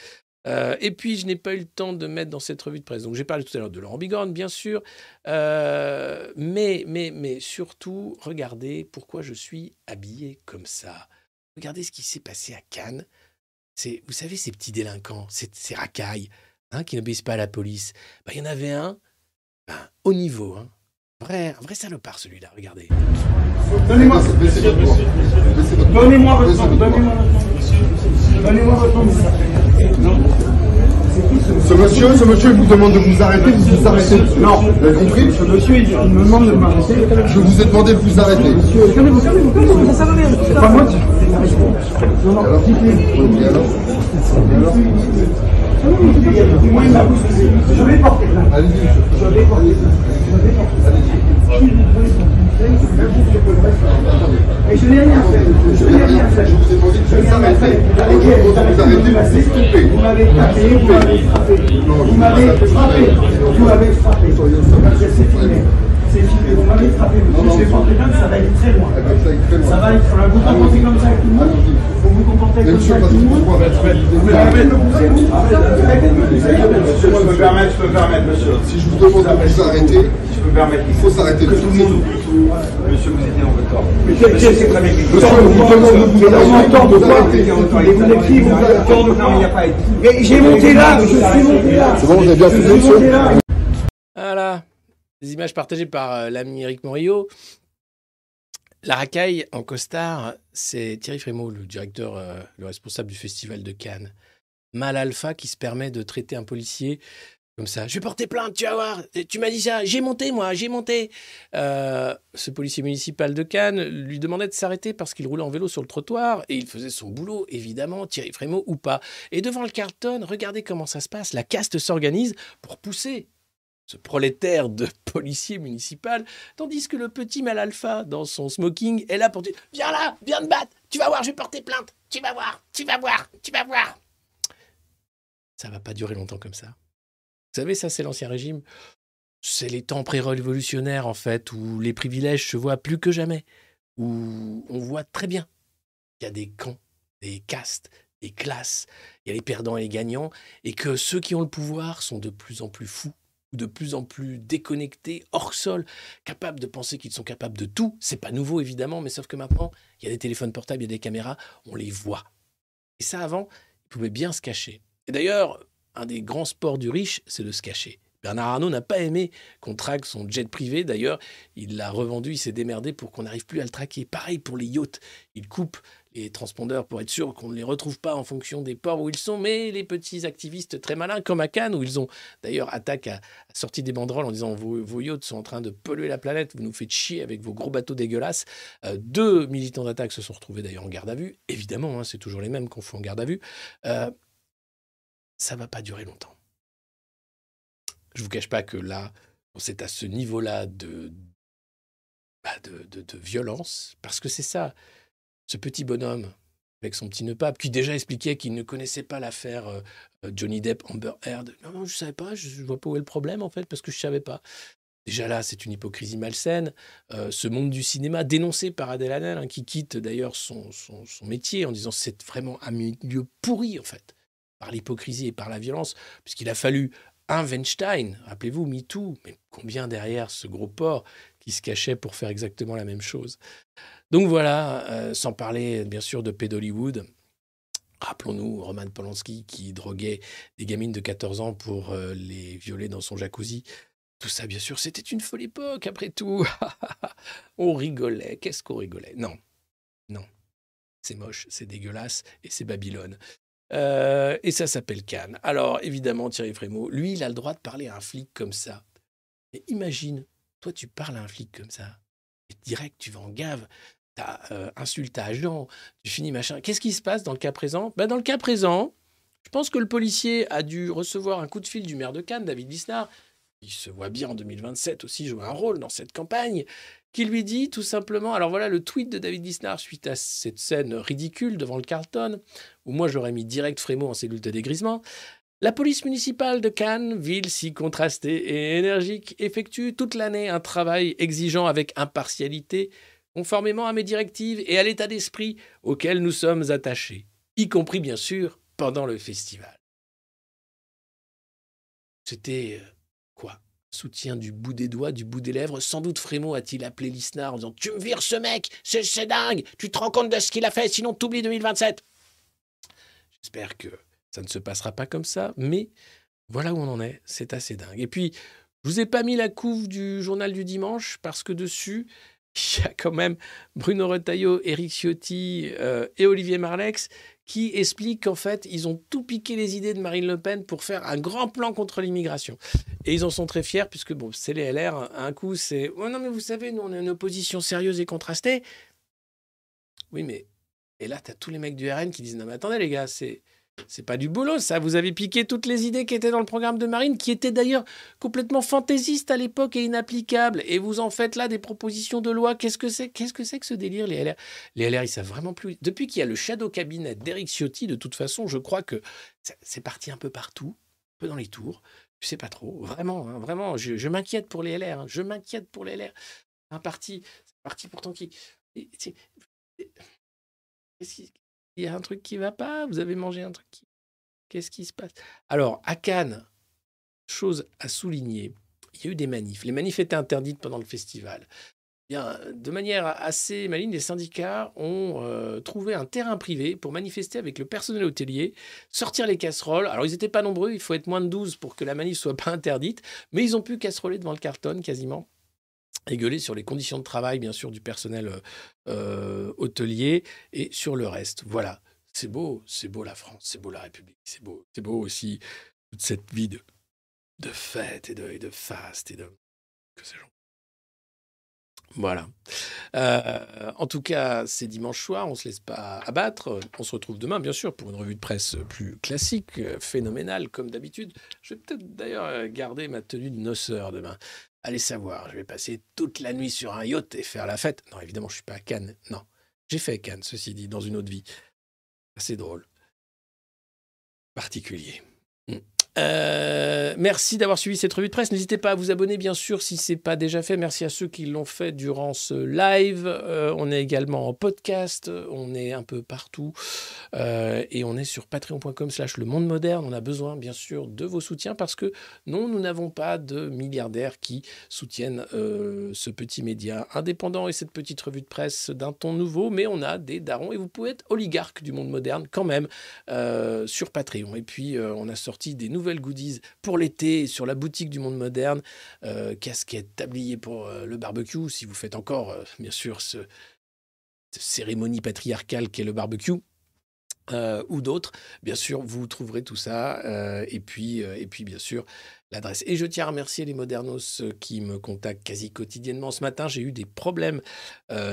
Euh, et puis, je n'ai pas eu le temps de mettre dans cette revue de presse. Donc, j'ai parlé tout à l'heure de Laurent Bigorne, bien sûr. Euh, mais, mais, mais surtout, regardez pourquoi je suis habillé comme ça. Regardez ce qui s'est passé à Cannes. C'est, vous savez, ces petits délinquants, ces, racailles, hein, qui n'obéissent pas à la police. Bah, il y en avait un, ben, au niveau, hein, Vrai, un vrai salopard celui-là, regardez. Donnez-moi Donnez-moi votre nom. Donnez-moi Donnez-moi votre nom. Ce monsieur, ce monsieur vous demande de vous arrêter, vous vous arrêtez. Non, vous avez compris Ce monsieur, il me demande de m'arrêter. Je vous ai demandé de vous arrêter. Monsieur, calmez-vous, calmez-vous, calmez-vous, ça va bien. C'est pas moi qui. Non, non, dites-lui. Et alors Et alors je vais porter plainte. Je vais porter plainte. Et je n'ai rien fait. Je n'ai rien fait. Je vous ai demandé de vous m'avez tapé, vous m'avez frappé. Vous m'avez frappé. Vous m'avez frappé. C'est filmé. Vous m'avez frappé. Je vais porter plainte, ça va aller très loin. Ça va aller très loin. Vous comportez comme ça avec tout le monde Vous vous comportez comme ça avec tout le monde Vous permettez de me vous Monsieur, je peux permettre, je peux permettre, monsieur. Si je vous demande de vous arrêter, Je peux permettre. il faut s'arrêter. Que tout le monde Monsieur, vous étiez en retard. Monsieur, c'est très bien. Monsieur, on vous demande de vous arrêter. de vous êtes qui vous Non, il n'y a pas été. Mais j'ai monté là, je suis monté là. C'est bon, vous avez bien filmé, monsieur Voilà. Des images partagées par euh, l'ami Eric Morillo. La racaille en costard, c'est Thierry Frémaux, le directeur, euh, le responsable du festival de Cannes. Mal alpha qui se permet de traiter un policier comme ça. Je vais porter plainte, tu vas voir. Tu m'as dit ça. J'ai monté, moi, j'ai monté. Euh, ce policier municipal de Cannes lui demandait de s'arrêter parce qu'il roulait en vélo sur le trottoir et il faisait son boulot, évidemment, Thierry Frémaux ou pas. Et devant le Carlton, regardez comment ça se passe. La caste s'organise pour pousser ce prolétaire de <laughs> policier municipal, tandis que le petit mal alpha, dans son smoking, est là pour dire Viens là, viens te battre, tu vas voir, je vais porter plainte, tu vas voir, tu vas voir, tu vas voir. Ça va pas durer longtemps comme ça. Vous savez, ça, c'est l'Ancien Régime. C'est les temps pré-révolutionnaires, en fait, où les privilèges se voient plus que jamais, où on voit très bien qu'il y a des camps, des castes, des classes, il y a les perdants et les gagnants, et que ceux qui ont le pouvoir sont de plus en plus fous de plus en plus déconnectés, hors sol, capables de penser qu'ils sont capables de tout. C'est pas nouveau évidemment, mais sauf que maintenant, il y a des téléphones portables, il y a des caméras, on les voit. Et ça, avant, ils pouvaient bien se cacher. Et d'ailleurs, un des grands sports du riche, c'est de se cacher. Bernard Arnault n'a pas aimé qu'on traque son jet privé. D'ailleurs, il l'a revendu, il s'est démerdé pour qu'on n'arrive plus à le traquer. Pareil pour les yachts. Il coupe les transpondeurs pour être sûr qu'on ne les retrouve pas en fonction des ports où ils sont. Mais les petits activistes très malins, comme à Cannes, où ils ont d'ailleurs attaqué à, sorti des banderoles en disant vos, yachts sont en train de polluer la planète, vous nous faites chier avec vos gros bateaux dégueulasses. Euh, deux militants d'attaque se sont retrouvés d'ailleurs en garde à vue. Évidemment, hein, c'est toujours les mêmes qu'on fout en garde à vue. Euh, ça va pas durer longtemps. Je vous cache pas que là, c'est à ce niveau-là de, bah, de, violence, parce que c'est ça, ce petit bonhomme avec son petit nœud pape, qui déjà expliquait qu'il ne connaissait pas l'affaire euh, Johnny Depp Amber Heard. Non, non, je savais pas, je vois pas où est le problème en fait, parce que je savais pas. Déjà là, c'est une hypocrisie malsaine. Euh, ce monde du cinéma, dénoncé par Adèle Hanel, hein, qui quitte d'ailleurs son, métier en disant c'est vraiment un milieu pourri en fait, par l'hypocrisie et par la violence, puisqu'il a fallu un Weinstein, rappelez-vous, MeToo, mais combien derrière ce gros porc qui se cachait pour faire exactement la même chose. Donc voilà, euh, sans parler bien sûr de Pédollywood. Rappelons-nous Roman Polanski qui droguait des gamines de 14 ans pour euh, les violer dans son jacuzzi. Tout ça, bien sûr, c'était une folle époque, après tout. <laughs> on rigolait. Qu'est-ce qu'on rigolait? Non, non. C'est moche, c'est dégueulasse et c'est Babylone. Euh, et ça s'appelle Cannes. Alors, évidemment, Thierry Frémaux, lui, il a le droit de parler à un flic comme ça. Mais imagine, toi, tu parles à un flic comme ça. Et direct, tu vas en gave. Tu as euh, tu finis machin. Qu'est-ce qui se passe dans le cas présent? Ben, Dans le cas présent, je pense que le policier a dû recevoir un coup de fil du maire de Cannes, David Lisnard. Il se voit bien en 2027 aussi jouer un rôle dans cette campagne qui lui dit tout simplement, alors voilà le tweet de David Disnard suite à cette scène ridicule devant le Carlton, où moi j'aurais mis direct Frémaux en cellule de dégrisement. La police municipale de Cannes, ville si contrastée et énergique, effectue toute l'année un travail exigeant avec impartialité, conformément à mes directives et à l'état d'esprit auquel nous sommes attachés, y compris bien sûr pendant le festival. C'était euh, quoi? Soutien du bout des doigts, du bout des lèvres? Sans doute Frémaux a-t-il appelé Lisnard en disant Tu me vires ce mec, c'est dingue, tu te rends compte de ce qu'il a fait, sinon t'oublies 2027. J'espère que ça ne se passera pas comme ça, mais voilà où on en est, c'est assez dingue. Et puis, je vous ai pas mis la couve du journal du dimanche parce que dessus, il y a quand même Bruno Retailleau, Eric Ciotti euh, et Olivier Marlex qui expliquent qu'en fait, ils ont tout piqué les idées de Marine Le Pen pour faire un grand plan contre l'immigration. Et ils en sont très fiers, puisque bon, c'est les LR. Un coup, c'est oh non, mais vous savez, nous, on a une opposition sérieuse et contrastée. Oui, mais. Et là, tu as tous les mecs du RN qui disent non, mais attendez, les gars, c'est. C'est pas du boulot, ça. Vous avez piqué toutes les idées qui étaient dans le programme de Marine, qui étaient d'ailleurs complètement fantaisistes à l'époque et inapplicables. Et vous en faites là des propositions de loi. Qu'est-ce que c'est Qu'est-ce que c'est que ce délire, les LR Les LR, ils savent vraiment plus. Depuis qu'il y a le shadow cabinet d'Eric Ciotti, de toute façon, je crois que c'est parti un peu partout, un peu dans les tours. Je sais pas trop. Vraiment, hein, vraiment, je, m'inquiète pour les LR. Hein. je m'inquiète pour les LR. Un parti, un parti pourtant qui. Qu'est-ce qui il y a un truc qui va pas, vous avez mangé un truc qui... Qu'est-ce qui se passe? Alors, à Cannes, chose à souligner, il y a eu des manifs. Les manifs étaient interdites pendant le festival. Bien, de manière assez maligne, les syndicats ont euh, trouvé un terrain privé pour manifester avec le personnel hôtelier, sortir les casseroles. Alors, ils n'étaient pas nombreux, il faut être moins de 12 pour que la manif soit pas interdite, mais ils ont pu casseroler devant le carton quasiment et gueuler sur les conditions de travail, bien sûr, du personnel euh, hôtelier et sur le reste. Voilà, c'est beau, c'est beau la France, c'est beau la République, c'est beau, c'est beau aussi toute cette vie de, de fête et de, et faste et de que sais-je. Voilà. Euh, en tout cas, c'est dimanche soir, on ne se laisse pas abattre. On se retrouve demain, bien sûr, pour une revue de presse plus classique, phénoménale, comme d'habitude. Je vais peut-être d'ailleurs garder ma tenue de noceur demain. Allez savoir, je vais passer toute la nuit sur un yacht et faire la fête. Non, évidemment, je suis pas à Cannes. Non, j'ai fait Cannes, ceci dit, dans une autre vie. C'est drôle. Particulier. Euh, merci d'avoir suivi cette revue de presse. N'hésitez pas à vous abonner, bien sûr, si ce n'est pas déjà fait. Merci à ceux qui l'ont fait durant ce live. Euh, on est également en podcast. On est un peu partout. Euh, et on est sur patreon.com slash le monde moderne. On a besoin, bien sûr, de vos soutiens parce que non, nous n'avons pas de milliardaires qui soutiennent ce petit média indépendant et cette petite revue de presse d'un ton nouveau. Mais on a des darons et vous pouvez être oligarque du monde moderne quand même sur Patreon. Et puis, on a sorti des nouvelles goodies pour l'été sur la boutique du monde moderne. Euh, casquette, tablier pour euh, le barbecue, si vous faites encore, euh, bien sûr, ce, cérémonie patriarcale qu'est le barbecue. ou d'autres, bien sûr, vous trouverez tout ça. et, puis, et puis, bien sûr, l'adresse. Et je tiens à remercier les modernos qui me contactent quasi quotidiennement. Ce matin, j'ai eu des problèmes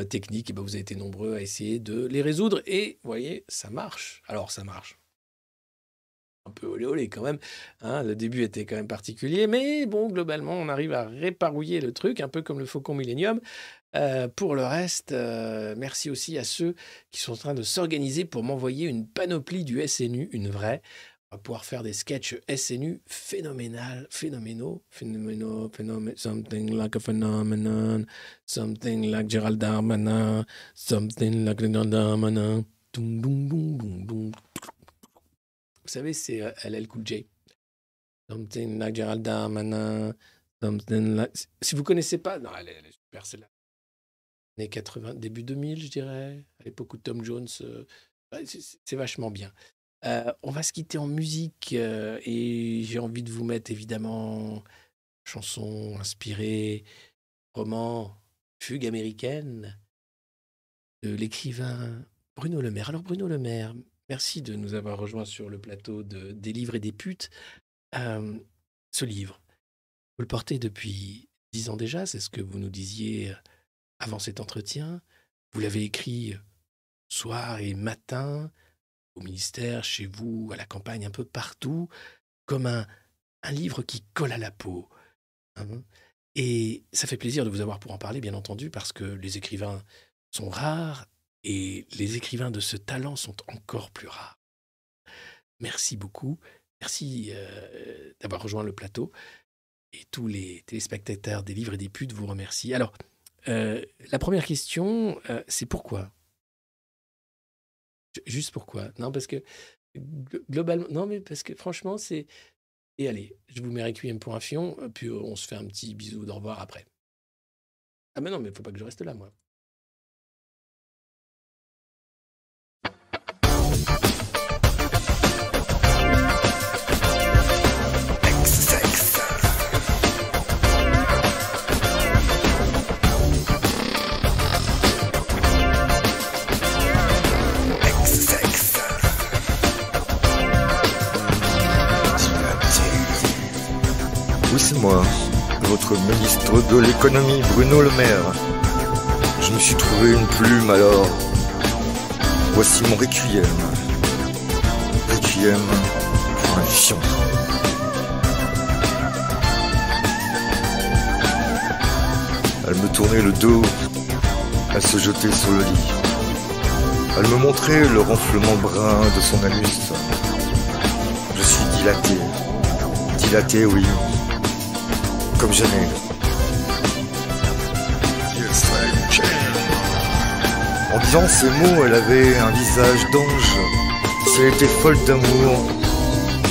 techniques. Et ben, vous avez été nombreux à essayer de les résoudre. Et voyez, ça marche. Alors, ça marche un peu olé olé quand même. Hein. le début était quand même particulier, mais bon, globalement, on arrive à réparouiller le truc, un peu comme le Faucon Millennium. Euh, pour le reste, euh, merci aussi à ceux qui sont en train de s'organiser pour m'envoyer une panoplie du SNU, une vraie. On va pouvoir faire des sketchs SNU phénoménal, phénoménaux, phénoménaux, phénoménaux, something like a phenomenon, something like Gérald Darmanin, something like Gérald Darmanin. Vous savez, c'est euh, LL Cool J. Something like Gerald Darmanin. Something like... Si vous connaissez pas, non, elle est, super, c'est là. Années 80, début 2000, je dirais. À l'époque où Tom Jones. Euh, c'est vachement bien. Euh, on va se quitter en musique et j'ai envie de vous mettre évidemment chanson inspirée, roman, fugue américaine de l'écrivain Bruno Le Maire. Alors Bruno Le Maire, Merci de nous avoir rejoints sur le plateau de, des livres et des putes. Euh, ce livre, vous le portez depuis dix ans déjà, c'est ce que vous nous disiez avant cet entretien. Vous l'avez écrit soir et matin, au ministère, chez vous, à la campagne, un peu partout, comme un, un livre qui colle à la peau. Hein. et ça fait plaisir de vous avoir pour en parler, bien entendu, parce que les écrivains sont rares et les écrivains de ce talent sont encore plus rares. Merci beaucoup. Merci euh, d'avoir rejoint le plateau. Et tous les téléspectateurs des livres et des putes vous remercient. Alors, euh, la première question, euh, c'est pourquoi? Juste pourquoi? Non, parce que globalement, non, mais parce que franchement, c'est. Et allez, je vous mets Requiem pour un fion, puis on se fait un petit bisou d'au revoir après. Ah, mais non, mais faut pas que je reste là, moi. Moi, votre ministre de l'économie, Bruno Le Maire. Je me suis trouvé une plume alors. Voici mon requiem. Requiem pour un fion. Elle me tournait le dos, elle se jetait sur le lit. Elle me montrait le renflement brun de son anus. Je suis dilaté, dilaté, oui, jamais. En disant ces mots, elle avait un visage d'ange. Si folle d'amour,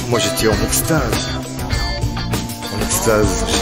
moi j'étais en extase. En extase,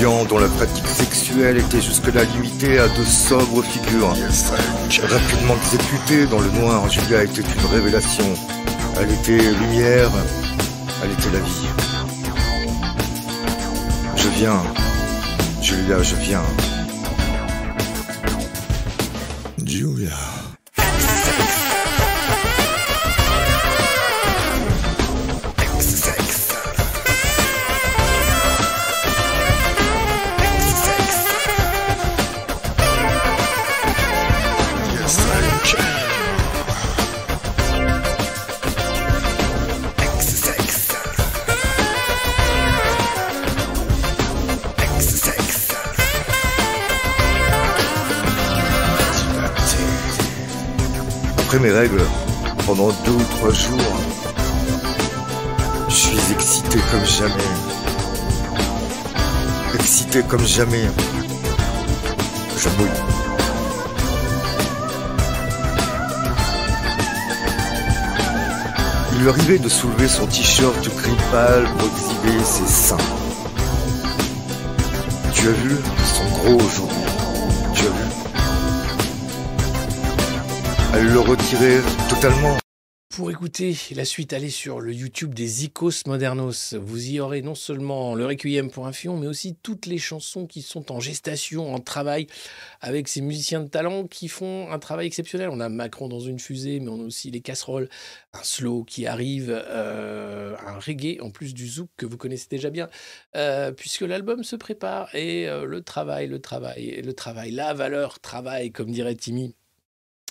dont la pratique sexuelle était jusque-là limitée à de sobres figures, rapidement exécutée dans le noir, Julia était une révélation. Elle était lumière, elle était la vie. Je viens, Julia, je viens. Mes règles, pendant deux ou trois jours, je suis excité comme jamais. Excité comme jamais. Je mouille. Il lui arrivait de soulever son t-shirt gris pâle pour exhiber ses seins. Tu as vu sont gros aujourd'hui. Le retirait totalement. Pour écouter la suite, allez sur le YouTube des Icos Modernos. Vous y aurez non seulement le Requiem pour un fion, mais aussi toutes les chansons qui sont en gestation, en travail, avec ces musiciens de talent qui font un travail exceptionnel. On a Macron dans une fusée, mais on a aussi les casseroles, un slow qui arrive, euh, un reggae en plus du zouk que vous connaissez déjà bien, euh, puisque l'album se prépare et euh, le travail, le travail, le travail, la valeur travail, comme dirait Timmy.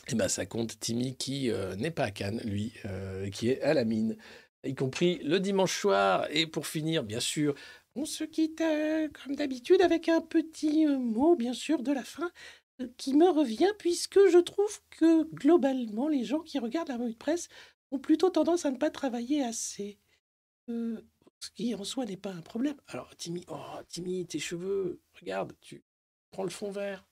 Eh ben, ça compte Timmy qui euh, n'est pas à Cannes, lui, euh, qui est à la mine, y compris le dimanche soir. Et pour finir, bien sûr, on se quitte euh, comme d'habitude avec un petit mot, bien sûr, de la fin. qui me revient puisque je trouve que globalement, les gens qui regardent la revue presse ont plutôt tendance à ne pas travailler assez. Ce qui en soi n'est pas un problème. Alors, Timmy, oh, Timmy, tes cheveux, regarde, tu prends le fond vert.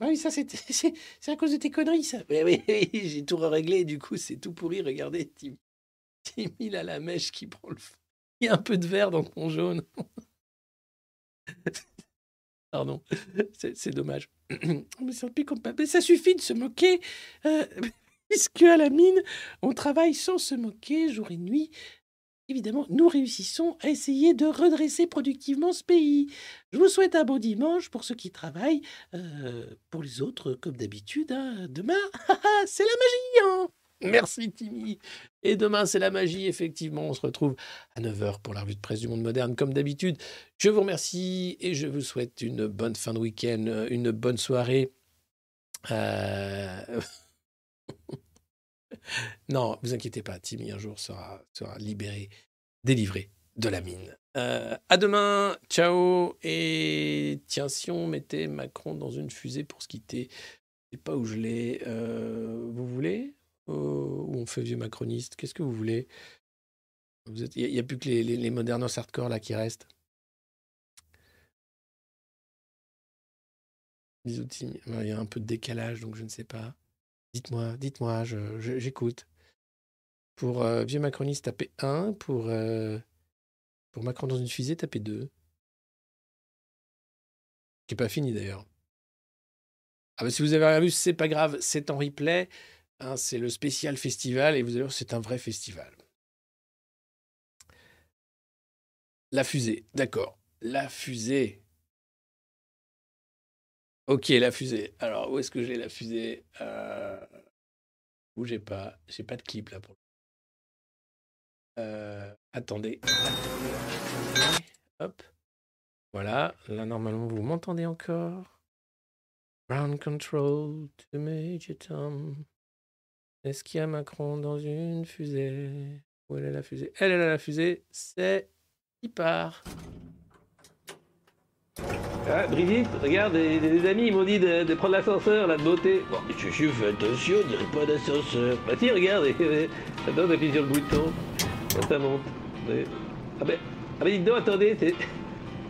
Ah oui, ça, <laughs> c'est à cause de tes conneries, ça. Oui, oui, oui j'ai tout réglé, du coup, c'est tout pourri. Regardez. Timmy, il a la mèche qui prend le fond. Il y a un peu de vert dans ton jaune. <laughs> Pardon, c'est dommage. <clears throat> Mais ça, Mais ça suffit de se moquer. Euh, <laughs> puisque à la mine, on travaille sans se moquer jour et nuit. Évidemment, nous réussissons à essayer de redresser productivement ce pays. Je vous souhaite un beau dimanche pour ceux qui travaillent. Euh, pour les autres, comme d'habitude, hein, demain, <laughs> c'est la magie. Hein Merci Timmy. Et demain, c'est la magie, effectivement. On se retrouve à 9h pour la revue de presse du monde moderne, comme d'habitude. Je vous remercie et je vous souhaite une bonne fin de week-end, une bonne soirée. Euh... <laughs> non, vous inquiétez pas, Timmy un jour sera, libéré, délivré de la mine. Euh, à demain, ciao et tiens si on mettait Macron dans une fusée pour se quitter, je sais pas où je l'ai. Euh, vous voulez? Ou on fait vieux macroniste? Qu'est-ce que vous voulez? Il n'y a, plus que les, modernos hardcore là qui restent. Bisous. Il y a un peu de décalage, donc je ne sais pas. Dites-moi, dites-moi, j'écoute. Pour euh, vieux macroniste, tapez 1. Pour, euh, pour Macron dans une fusée, tapez 2. Qui n'est pas fini d'ailleurs. Ah bah, si vous avez rien vu, c'est pas grave, c'est en replay. Hein, c'est le spécial festival et vous allez voir, c'est un vrai festival. La fusée, d'accord. La fusée. Ok, la fusée. Alors, où est-ce que j'ai la fusée? Euh... Bougez pas. J'ai pas de clip là pour. Euh... Attendez. Hop. Voilà. Là, normalement, vous m'entendez encore. Ground control to Major Tom. Est-ce qu'il y a Macron dans une fusée? Où est la fusée? Elle est là, la fusée. C'est. Il part. Ah, Brigitte, regarde, les, amis, ils m'ont dit de, prendre l'ascenseur, là, de beauté. Bon, je, fais attention, on dirait pas d'ascenseur. Bah si, regarde, attends, appuie sur le bouton, ça monte. Ah ben, ah ben dites donc, attendez, c'est... <laughs>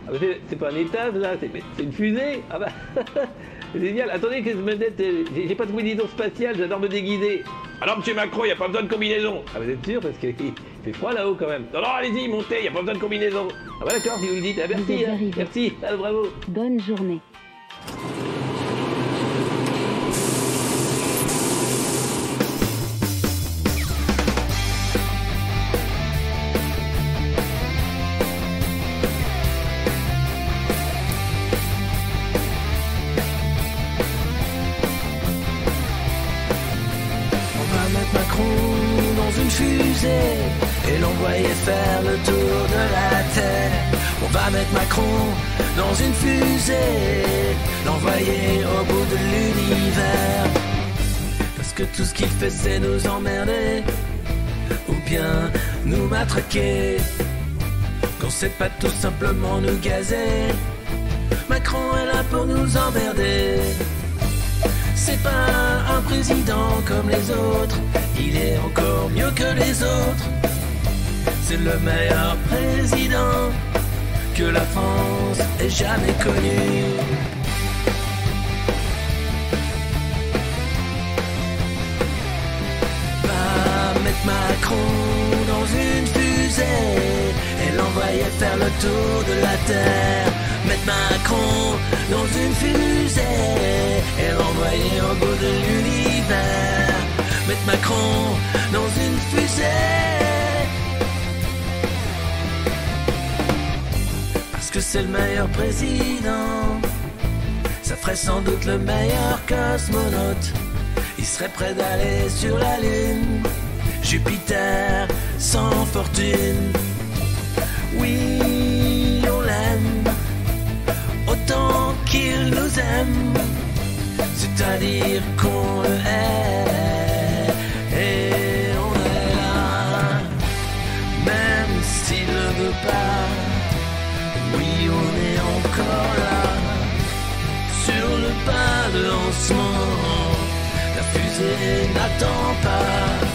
Ah ben c'est pas un étage, là, c'est une fusée Ah c'est <laughs> génial. Attendez que je me dette, j'ai pas de combinaison spatiale, j'adore me déguiser. Alors, monsieur Macron, il n'y a pas besoin de combinaison. Ah, vous êtes sûr Parce qu'il <laughs> fait froid là-haut quand même. Non, non, allez-y, montez, il n'y a pas besoin de combinaison. Ah, bah d'accord, si vous le dites. Ah, merci, hein, merci, ah, bravo. Bonne journée. Fait c'est nous emmerder, ou bien nous matraquer. Qu'on sait pas tout simplement nous gazer. Macron est là pour nous emmerder. C'est pas un président comme les autres, il est encore mieux que les autres. C'est le meilleur président que la France ait jamais connu. Macron dans une fusée et l'envoyer faire le tour de la terre. Mettre Macron dans une fusée et l'envoyer au bout de l'univers mettre Macron dans une fusée. Parce que c'est le meilleur président. Ça ferait sans doute le meilleur cosmonaute. Il serait prêt d'aller sur la Lune. Jupiter sans fortune. Oui, on l'aime. Autant qu'il nous aime. C'est-à-dire qu'on le hait. pas. Oui, on est encore là, sur lancement. La fusée n'attend pas.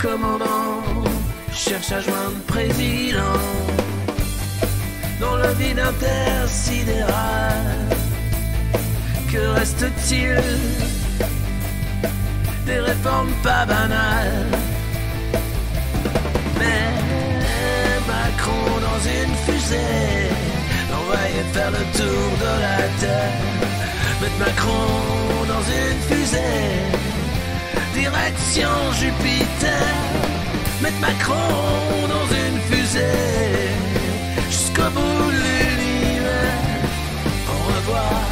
Commandant cherche à joindre président dans le vide intersidéral. Que reste-t-il des réformes pas banales? Mais Macron dans une fusée, l'envoyer faire le tour de la terre mettre Macron dans une fusée, direction Jupiter, mettre Macron dans une fusée, jusqu'au bout de l'univers, au revoir.